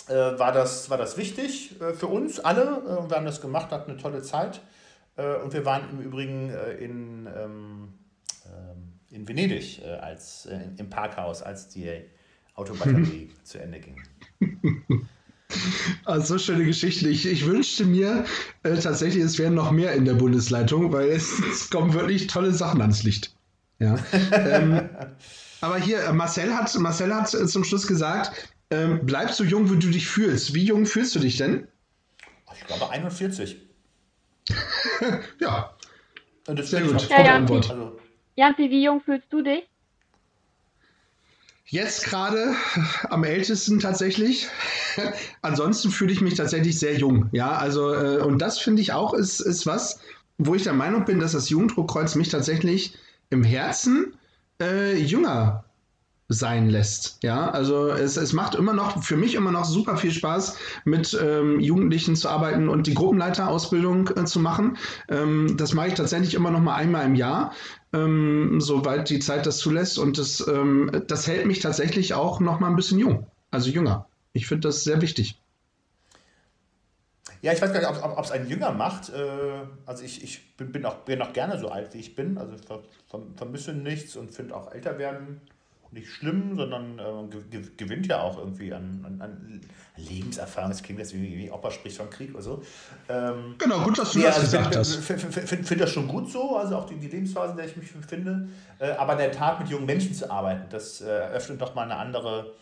äh, war, das, war das wichtig äh, für uns alle. Äh, wir haben das gemacht, hatten eine tolle Zeit. Äh, und wir waren im Übrigen äh, in, ähm, ähm in Venedig als, im Parkhaus, als die Autobatterie zu Ende ging. <laughs> Also so schöne Geschichten. Ich, ich wünschte mir äh, tatsächlich, es wären noch mehr in der Bundesleitung, weil es, es kommen wirklich tolle Sachen ans Licht. Ja. ähm, <laughs> aber hier, äh, Marcel hat, Marcel hat äh, zum Schluss gesagt, ähm, bleib so jung, wie du dich fühlst. Wie jung fühlst du dich denn? Ich glaube 41. ja. Sehr gut. Ja, ja. Antwort. Also, Janzi, wie jung fühlst du dich? Jetzt gerade am ältesten tatsächlich. <laughs> Ansonsten fühle ich mich tatsächlich sehr jung. Ja, also, äh, und das finde ich auch ist, ist was, wo ich der Meinung bin, dass das Jugenddruckkreuz mich tatsächlich im Herzen äh, jünger sein lässt. Ja, also es, es macht immer noch, für mich immer noch super viel Spaß, mit ähm, Jugendlichen zu arbeiten und die Gruppenleiterausbildung äh, zu machen. Ähm, das mache ich tatsächlich immer noch mal einmal im Jahr, ähm, soweit die Zeit das zulässt. Und das, ähm, das hält mich tatsächlich auch noch mal ein bisschen jung, also jünger. Ich finde das sehr wichtig. Ja, ich weiß gar nicht, ob es einen jünger macht. Äh, also ich, ich bin, bin, auch, bin auch gerne so alt, wie ich bin. Also ver, vermisse nichts und finde auch älter werden nicht schlimm, sondern äh, gewinnt ja auch irgendwie an, an, an Lebenserfahrung. Das klingt jetzt wie, wie Opa spricht von Krieg oder so. Ähm, genau, gut, dass du ja, das also gesagt hast. Ich finde find, find das schon gut so, also auch die, die Lebensphase, in der ich mich befinde. Äh, aber in der Tat mit jungen Menschen zu arbeiten, das äh, öffnet doch mal eine andere,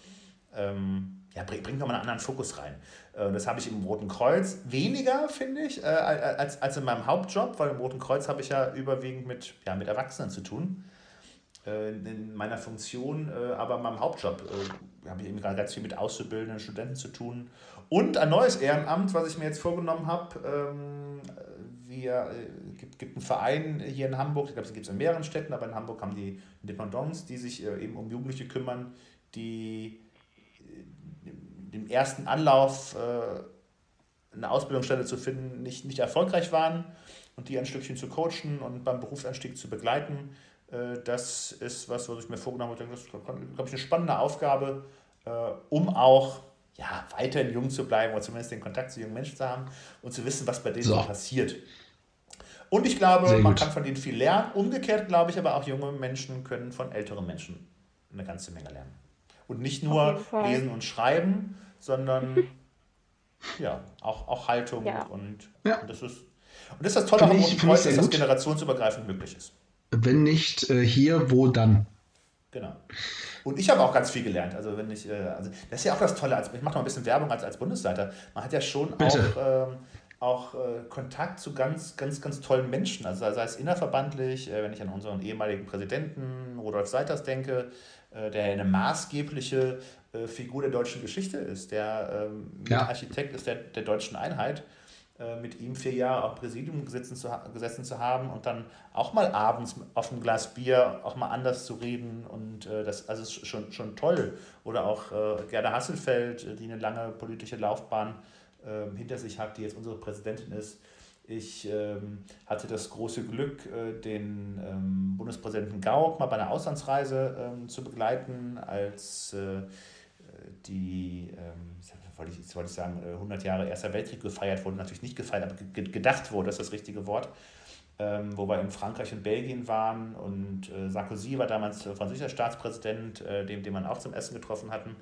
ähm, ja, bringt nochmal einen anderen Fokus rein. Äh, das habe ich im Roten Kreuz weniger, finde ich, äh, als, als in meinem Hauptjob, weil im Roten Kreuz habe ich ja überwiegend mit, ja, mit Erwachsenen zu tun. Äh, in meiner Funktion, äh, aber in meinem Hauptjob äh, habe ich eben gerade ganz viel mit auszubildenden Studenten zu tun. Und ein neues Ehrenamt, was ich mir jetzt vorgenommen habe. Ähm, wir, gibt, gibt einen Verein hier in Hamburg, ich glaube, es gibt es in mehreren Städten, aber in Hamburg haben die Dependance, die sich eben um Jugendliche kümmern, die im ersten Anlauf eine Ausbildungsstelle zu finden nicht, nicht erfolgreich waren und die ein Stückchen zu coachen und beim Berufsanstieg zu begleiten. Äh, das ist was, was ich mir vorgenommen habe. Das ist, glaube ich, eine spannende Aufgabe, äh, um auch ja, weiterhin jung zu bleiben oder zumindest den Kontakt zu jungen Menschen zu haben und zu wissen, was bei denen so, so passiert. Und ich glaube, man kann von denen viel lernen. Umgekehrt glaube ich aber auch, junge Menschen können von älteren Menschen eine ganze Menge lernen. Und nicht nur lesen und schreiben, sondern <laughs> ja, auch, auch Haltung ja. Und, ja. und das ist und das ist das Tolle am Roten Kreuz, dass das generationsübergreifend möglich ist. Wenn nicht äh, hier, wo dann? Genau. Und ich habe auch ganz viel gelernt. Also wenn ich, äh, also das ist ja auch das Tolle. Also ich mache noch ein bisschen Werbung als, als Bundesleiter. Man hat ja schon Bitte. auch, ähm, auch äh, Kontakt zu ganz, ganz, ganz tollen Menschen. Also sei es innerverbandlich, äh, wenn ich an unseren ehemaligen Präsidenten Rudolf Seiters denke, äh, der eine maßgebliche äh, Figur der deutschen Geschichte ist, der ähm, ja. Architekt ist der, der deutschen Einheit mit ihm vier Jahre auf Präsidium gesessen zu, gesessen zu haben und dann auch mal abends auf einem Glas Bier auch mal anders zu reden und äh, das also ist schon, schon toll. Oder auch äh, Gerda Hasselfeld, äh, die eine lange politische Laufbahn äh, hinter sich hat, die jetzt unsere Präsidentin ist. Ich ähm, hatte das große Glück, äh, den ähm, Bundespräsidenten Gauck mal bei einer Auslandsreise ähm, zu begleiten, als äh, die ähm, wollte ich, wollte ich sagen, 100 Jahre Erster Weltkrieg gefeiert wurde, natürlich nicht gefeiert, aber gedacht wurde, das ist das richtige Wort. Ähm, wo wir in Frankreich und Belgien waren und äh, Sarkozy war damals französischer Staatspräsident, äh, den, den man auch zum Essen getroffen hatten.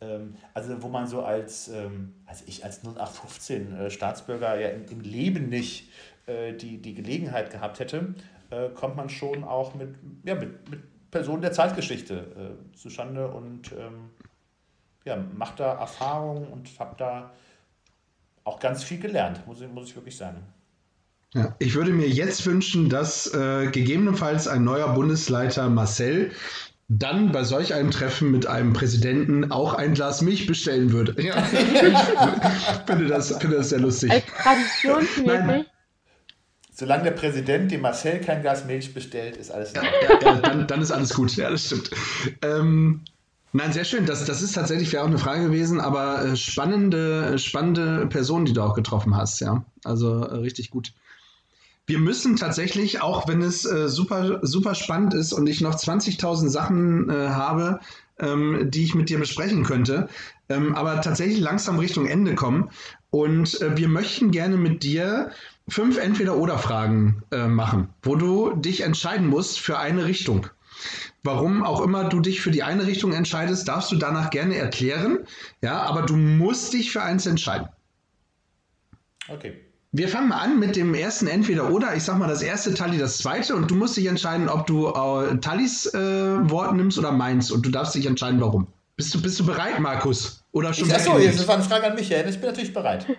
Ähm, also wo man so als, ähm, also ich als 0815 äh, Staatsbürger ja im, im Leben nicht äh, die, die Gelegenheit gehabt hätte, äh, kommt man schon auch mit, ja, mit, mit Personen der Zeitgeschichte äh, zustande und ähm, ja, macht da Erfahrungen und habe da auch ganz viel gelernt, muss ich, muss ich wirklich sagen. Ja, ich würde mir jetzt wünschen, dass äh, gegebenenfalls ein neuer Bundesleiter Marcel dann bei solch einem Treffen mit einem Präsidenten auch ein Glas Milch bestellen würde. Ja. <laughs> ich finde das, finde das sehr lustig. Als traditionsmäßig. Solange der Präsident dem Marcel kein Glas Milch bestellt, ist alles ja, ja, dann, dann, ist alles gut. Ja, das stimmt. Ähm, nein, sehr schön. Das, das ist tatsächlich wäre auch eine Frage gewesen, aber äh, spannende, spannende Person, die du auch getroffen hast. Ja, also äh, richtig gut wir müssen tatsächlich, auch wenn es äh, super, super spannend ist und ich noch 20.000 Sachen äh, habe, ähm, die ich mit dir besprechen könnte, ähm, aber tatsächlich langsam Richtung Ende kommen. Und äh, wir möchten gerne mit dir fünf Entweder-Oder-Fragen äh, machen, wo du dich entscheiden musst für eine Richtung. Warum auch immer du dich für die eine Richtung entscheidest, darfst du danach gerne erklären. Ja, aber du musst dich für eins entscheiden. Okay. Wir fangen mal an mit dem ersten Entweder-Oder. Ich sag mal das erste Tali, das zweite. Und du musst dich entscheiden, ob du äh, Talis äh, Wort nimmst oder meins. Und du darfst dich entscheiden, warum. Bist du, bist du bereit, Markus? Oder schon Achso, jetzt das war eine Frage an mich. Ja. Ich bin natürlich bereit. <laughs>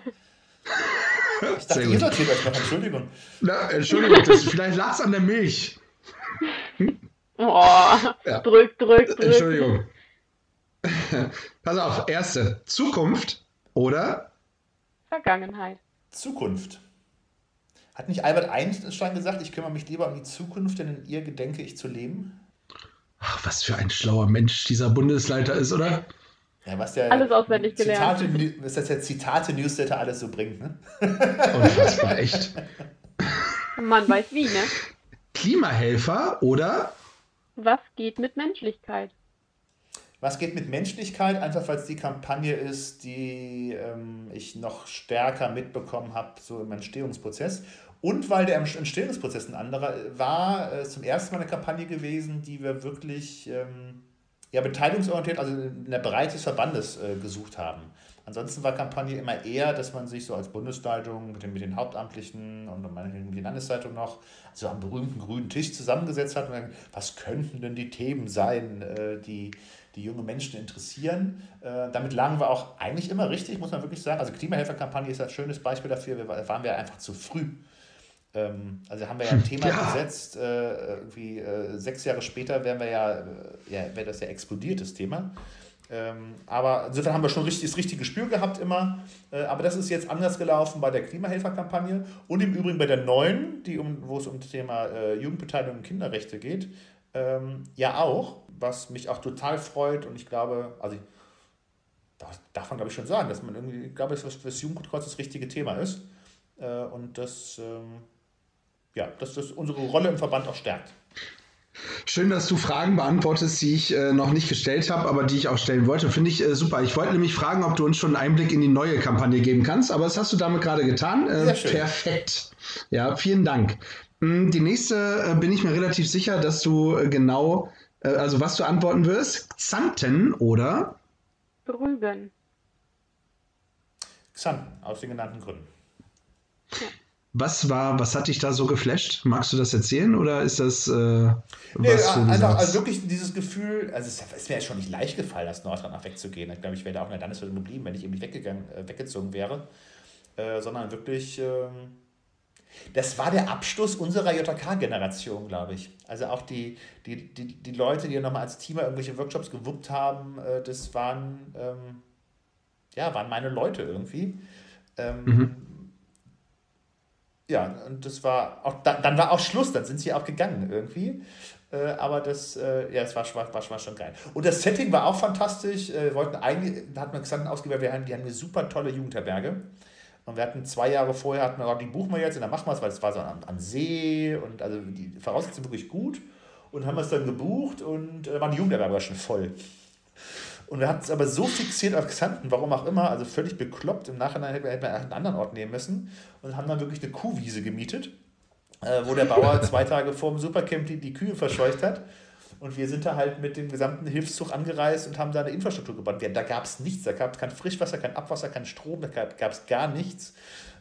Ich dachte, ihr sortiert euch noch. Entschuldigung. Na, Entschuldigung, das, vielleicht lag es an der Milch. <laughs> Oh, ja. drück, drück, drück. Entschuldigung. <laughs> Pass auf, erste. Zukunft oder Vergangenheit. Zukunft. Hat nicht Albert Einstein gesagt, ich kümmere mich lieber um die Zukunft, denn in ihr gedenke ich zu leben? Ach, was für ein schlauer Mensch dieser Bundesleiter ist, oder? Ja, was der alles auswendig Zitate, gelernt. Was das der Zitate-Newsletter alles so bringt, ne? <laughs> Unfassbar, echt. Man weiß wie, ne? Klimahelfer oder? Was geht mit Menschlichkeit? Was geht mit Menschlichkeit? Einfach weil es die Kampagne ist, die ähm, ich noch stärker mitbekommen habe, so im Entstehungsprozess. Und weil der Entstehungsprozess ein anderer war, äh, zum ersten Mal eine Kampagne gewesen, die wir wirklich ähm, ja, beteiligungsorientiert, also in der Breite des Verbandes äh, gesucht haben. Ansonsten war Kampagne immer eher, dass man sich so als Bundesleitung mit den, mit den Hauptamtlichen und der Landesleitung noch so am berühmten grünen Tisch zusammengesetzt hat und gesagt, was könnten denn die Themen sein, äh, die die junge Menschen interessieren. Äh, damit lagen wir auch eigentlich immer richtig, muss man wirklich sagen. Also Klimahelferkampagne ist ein schönes Beispiel dafür. Wir waren wir einfach zu früh. Ähm, also haben wir ja ein Thema <laughs> ja. gesetzt. Äh, irgendwie sechs Jahre später wären wir ja, ja wäre das ja explodiert, das Thema. Ähm, aber insofern haben wir schon richtig, das richtige Gespür gehabt immer. Äh, aber das ist jetzt anders gelaufen bei der Klimahelferkampagne und im Übrigen bei der neuen, die um, wo es um das Thema äh, Jugendbeteiligung und Kinderrechte geht. Ähm, ja auch was mich auch total freut und ich glaube, also ich, das darf man glaube ich schon sagen, dass man irgendwie, ich glaube, dass das Jugendkreuz das richtige Thema ist äh, und das, ähm, ja, dass das unsere Rolle im Verband auch stärkt. Schön, dass du Fragen beantwortest, die ich äh, noch nicht gestellt habe, aber die ich auch stellen wollte. Finde ich äh, super. Ich wollte nämlich fragen, ob du uns schon einen Einblick in die neue Kampagne geben kannst, aber das hast du damit gerade getan. Äh, perfekt. Ja, vielen Dank. Hm, die nächste äh, bin ich mir relativ sicher, dass du äh, genau äh, also was du antworten wirst, Xanten oder? Rügen. Xanten, aus den genannten Gründen. Was war, was hat dich da so geflasht? Magst du das erzählen oder ist das äh, nee, was du einfach, also wirklich dieses Gefühl, also es, es wäre schon nicht leicht gefallen, aus Nordrhein wegzugehen. Ich glaube, ich wäre da auch in der Landeswelt geblieben, wenn ich eben nicht weggegangen, äh, weggezogen wäre, äh, sondern wirklich ähm, das war der Abschluss unserer JK-Generation, glaube ich. Also auch die, die, die, die Leute, die nochmal als Teamer irgendwelche Workshops gewuppt haben, äh, das waren, ähm, ja, waren meine Leute irgendwie. Ähm, mhm. Ja, und das war auch, dann war auch Schluss, dann sind sie auch gegangen irgendwie. Äh, aber das, äh, ja, es war, war, war, schon geil. Und das Setting war auch fantastisch. Äh, wir wollten eigentlich, da hat man gesagt, ausgewählt, wir haben, die haben eine super tolle Jugendherberge. Und wir hatten zwei Jahre vorher, hatten wir, die buchen wir jetzt und dann machen wir es, weil es war so am, am See und also die Voraussetzungen wirklich gut. Und haben es dann gebucht und äh, waren die Jugendherberge schon voll. Und wir hatten es aber so fixiert auf Xanten, warum auch immer, also völlig bekloppt. Im Nachhinein hätten wir, hätten wir einen anderen Ort nehmen müssen und haben dann wirklich eine Kuhwiese gemietet, äh, wo der Bauer <laughs> zwei Tage vor dem Supercamp die, die Kühe verscheucht hat. Und wir sind da halt mit dem gesamten Hilfszug angereist und haben da eine Infrastruktur gebaut. Da gab es nichts, da gab es kein Frischwasser, kein Abwasser, kein Strom, da gab es gar nichts.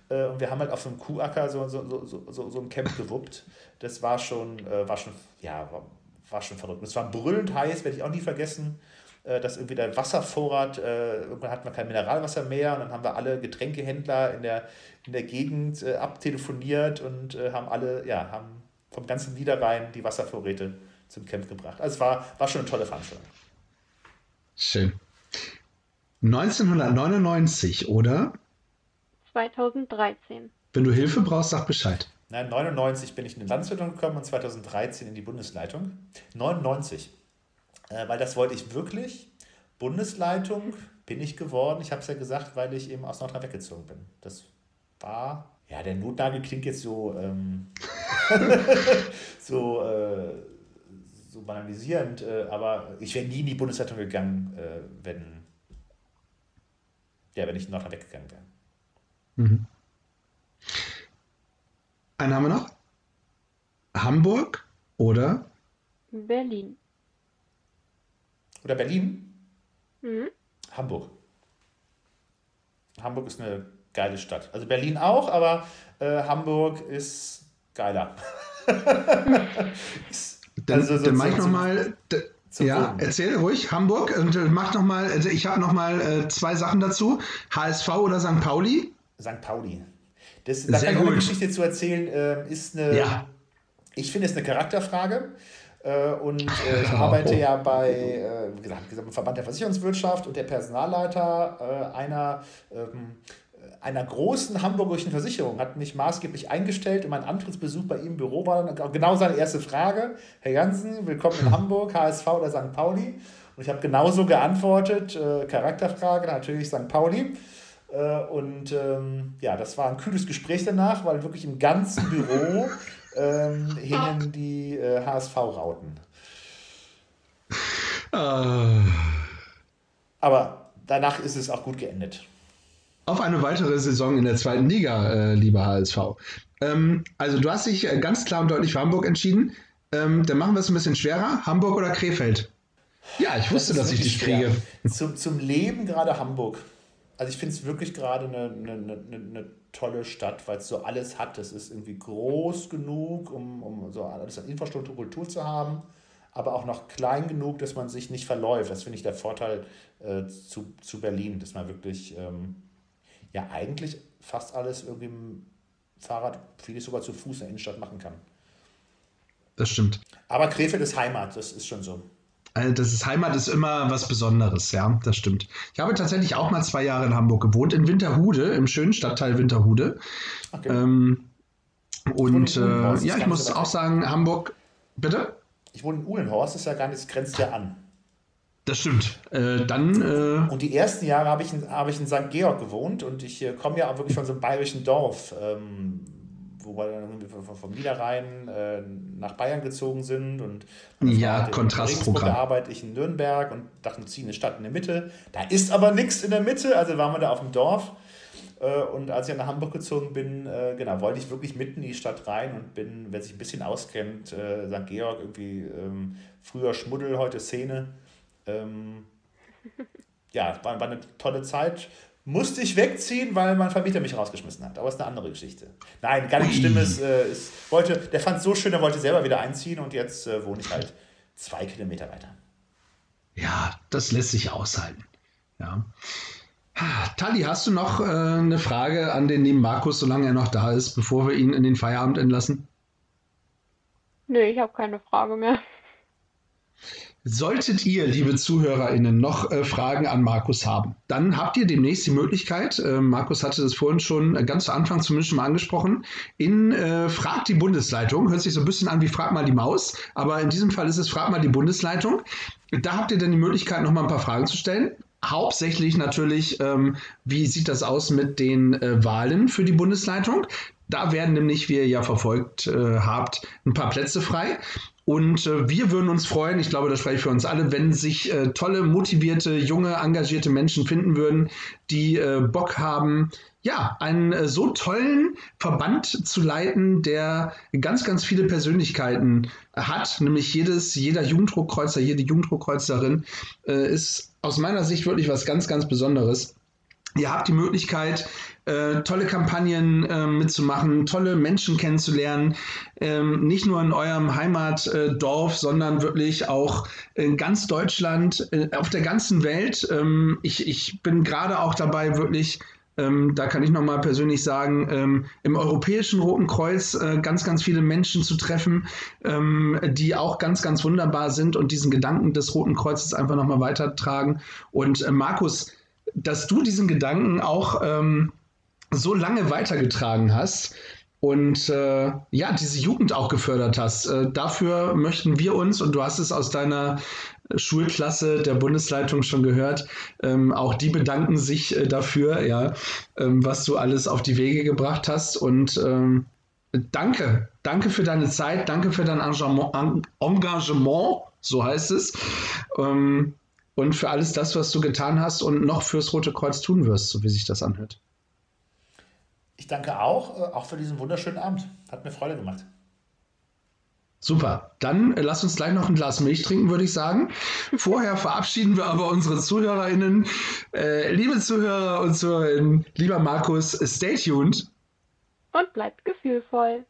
Äh, und wir haben halt auf so einem Kuhacker so, so, so, so, so ein Camp gewuppt. Das war schon, äh, war schon, ja, war, war schon verrückt. Es war brüllend heiß, werde ich auch nie vergessen dass irgendwie der Wasservorrat, irgendwann hatten wir kein Mineralwasser mehr und dann haben wir alle Getränkehändler in der, in der Gegend abtelefoniert und haben alle, ja, haben vom ganzen Niederrhein die Wasservorräte zum Camp gebracht. Also es war, war schon eine tolle Veranstaltung. Schön. 1999, oder? 2013. Wenn du Hilfe brauchst, sag Bescheid. Nein, 99 bin ich in die Landesleitung gekommen und 2013 in die Bundesleitung. 99. Äh, weil das wollte ich wirklich. Bundesleitung bin ich geworden. Ich habe es ja gesagt, weil ich eben aus Nordrhein weggezogen bin. Das war, ja, der Notnagel klingt jetzt so, ähm, <laughs> so, äh, so banalisierend, äh, aber ich wäre nie in die Bundesleitung gegangen, äh, wenn, ja, wenn ich in Nordrhein weggegangen wäre. Mhm. Haben wir noch? Hamburg oder? Berlin. Oder Berlin? Mhm. Hamburg. Hamburg ist eine geile Stadt. Also Berlin auch, aber äh, Hamburg ist geiler. <laughs> dann, also so dann mach ich nochmal. Ja, Boden. erzähl ruhig, Hamburg. Und äh, mach nochmal, also ich habe nochmal äh, zwei Sachen dazu. HSV oder St. Pauli? St. Pauli. Das, da Sehr kann ich eine Geschichte zu erzählen. Äh, ist eine, ja. Ich finde es eine Charakterfrage. Äh, und äh, ich arbeite ja bei äh, wie gesagt, im Verband der Versicherungswirtschaft und der Personalleiter einer, ähm, einer großen hamburgischen Versicherung hat mich maßgeblich eingestellt und mein Antrittsbesuch bei ihm im Büro war dann genau seine erste Frage. Herr Jansen, willkommen in <laughs> Hamburg, HSV oder St. Pauli? Und ich habe genauso geantwortet, Charakterfrage, natürlich St. Pauli. Und ähm, ja, das war ein kühles Gespräch danach, weil wirklich im ganzen Büro <laughs> ähm, hingen die äh, HSV-Rauten. Uh. Aber danach ist es auch gut geendet. Auf eine weitere Saison in der zweiten Liga, äh, lieber HSV. Ähm, also du hast dich äh, ganz klar und deutlich für Hamburg entschieden. Ähm, dann machen wir es ein bisschen schwerer. Hamburg oder Krefeld? Ja, ich wusste, das dass ich dich kriege. Zum, zum Leben gerade Hamburg. Also ich finde es wirklich gerade eine, eine, eine, eine tolle Stadt, weil es so alles hat. Es ist irgendwie groß genug, um, um so alles an Infrastruktur, Kultur zu haben, aber auch noch klein genug, dass man sich nicht verläuft. Das finde ich der Vorteil äh, zu, zu Berlin, dass man wirklich ähm, ja eigentlich fast alles irgendwie im Fahrrad, vieles sogar zu Fuß in der Innenstadt machen kann. Das stimmt. Aber Krefeld ist Heimat, das ist schon so. Also das ist Heimat ist immer was Besonderes, ja, das stimmt. Ich habe tatsächlich auch mal zwei Jahre in Hamburg gewohnt, in Winterhude, im schönen Stadtteil Winterhude. Okay. Ähm, und äh, ja, ich muss auch sagen, Hamburg, bitte? Ich wohne in Uhlenhorst, ist ja gar nicht, grenzt ja an. Das stimmt. Äh, dann. Äh, und die ersten Jahre habe ich, in, hab ich in St. Georg gewohnt und ich äh, komme ja auch wirklich von so einem bayerischen Dorf. Ähm, wo wir dann vom Niederrhein äh, nach Bayern gezogen sind und ja, Kontrastprogramm. arbeite ich in Nürnberg und dachten, ziehen eine Stadt in der Mitte. Da ist aber nichts in der Mitte, also waren wir da auf dem Dorf. Äh, und als ich nach Hamburg gezogen bin, äh, genau, wollte ich wirklich mitten in die Stadt rein und bin, wer sich ein bisschen auskennt, äh, St. Georg, irgendwie ähm, früher Schmuddel, heute Szene. Ähm, <laughs> ja, war, war eine tolle Zeit musste ich wegziehen, weil mein Vermieter mich rausgeschmissen hat. Aber es ist eine andere Geschichte. Nein, gar nichts Schlimmes. Äh, ist, wollte, der fand es so schön, er wollte selber wieder einziehen und jetzt äh, wohne ich halt zwei Kilometer weiter. Ja, das lässt sich aushalten. Ja. Tali, hast du noch äh, eine Frage an den lieben Markus, solange er noch da ist, bevor wir ihn in den Feierabend entlassen? Nö, ich habe keine Frage mehr. Solltet ihr, liebe ZuhörerInnen, noch äh, Fragen an Markus haben, dann habt ihr demnächst die Möglichkeit, äh, Markus hatte das vorhin schon äh, ganz zu Anfang zumindest schon mal angesprochen, in äh, Frag die Bundesleitung. Hört sich so ein bisschen an wie Frag mal die Maus, aber in diesem Fall ist es Frag mal die Bundesleitung. Da habt ihr dann die Möglichkeit, noch mal ein paar Fragen zu stellen. Hauptsächlich natürlich, ähm, wie sieht das aus mit den äh, Wahlen für die Bundesleitung? Da werden nämlich, wie ihr ja verfolgt äh, habt, ein paar Plätze frei. Und äh, wir würden uns freuen, ich glaube, das spreche ich für uns alle, wenn sich äh, tolle, motivierte, junge, engagierte Menschen finden würden, die äh, Bock haben, ja, einen äh, so tollen Verband zu leiten, der ganz, ganz viele Persönlichkeiten hat, nämlich jedes, jeder Jugenddruckkreuzer, jede Jugenddruckkreuzerin äh, ist aus meiner Sicht wirklich was ganz, ganz Besonderes. Ihr habt die Möglichkeit, äh, tolle Kampagnen äh, mitzumachen, tolle Menschen kennenzulernen, ähm, nicht nur in eurem Heimatdorf, sondern wirklich auch in ganz Deutschland, äh, auf der ganzen Welt. Ähm, ich, ich bin gerade auch dabei, wirklich ähm, da kann ich nochmal persönlich sagen, ähm, im Europäischen Roten Kreuz äh, ganz, ganz viele Menschen zu treffen, ähm, die auch ganz, ganz wunderbar sind und diesen Gedanken des Roten Kreuzes einfach nochmal weitertragen. Und äh, Markus, dass du diesen Gedanken auch ähm, so lange weitergetragen hast und äh, ja, diese Jugend auch gefördert hast. Äh, dafür möchten wir uns, und du hast es aus deiner Schulklasse der Bundesleitung schon gehört, ähm, auch die bedanken sich äh, dafür, ja, ähm, was du alles auf die Wege gebracht hast. Und ähm, danke, danke für deine Zeit, danke für dein Engagement, Engagement so heißt es. Und für alles das, was du getan hast und noch fürs Rote Kreuz tun wirst, so wie sich das anhört. Ich danke auch, äh, auch für diesen wunderschönen Abend. Hat mir Freude gemacht. Super, dann äh, lass uns gleich noch ein Glas Milch trinken, würde ich sagen. Vorher verabschieden wir aber unsere ZuhörerInnen. Äh, liebe Zuhörer und Zuhörerinnen, lieber Markus, stay tuned. Und bleibt gefühlvoll.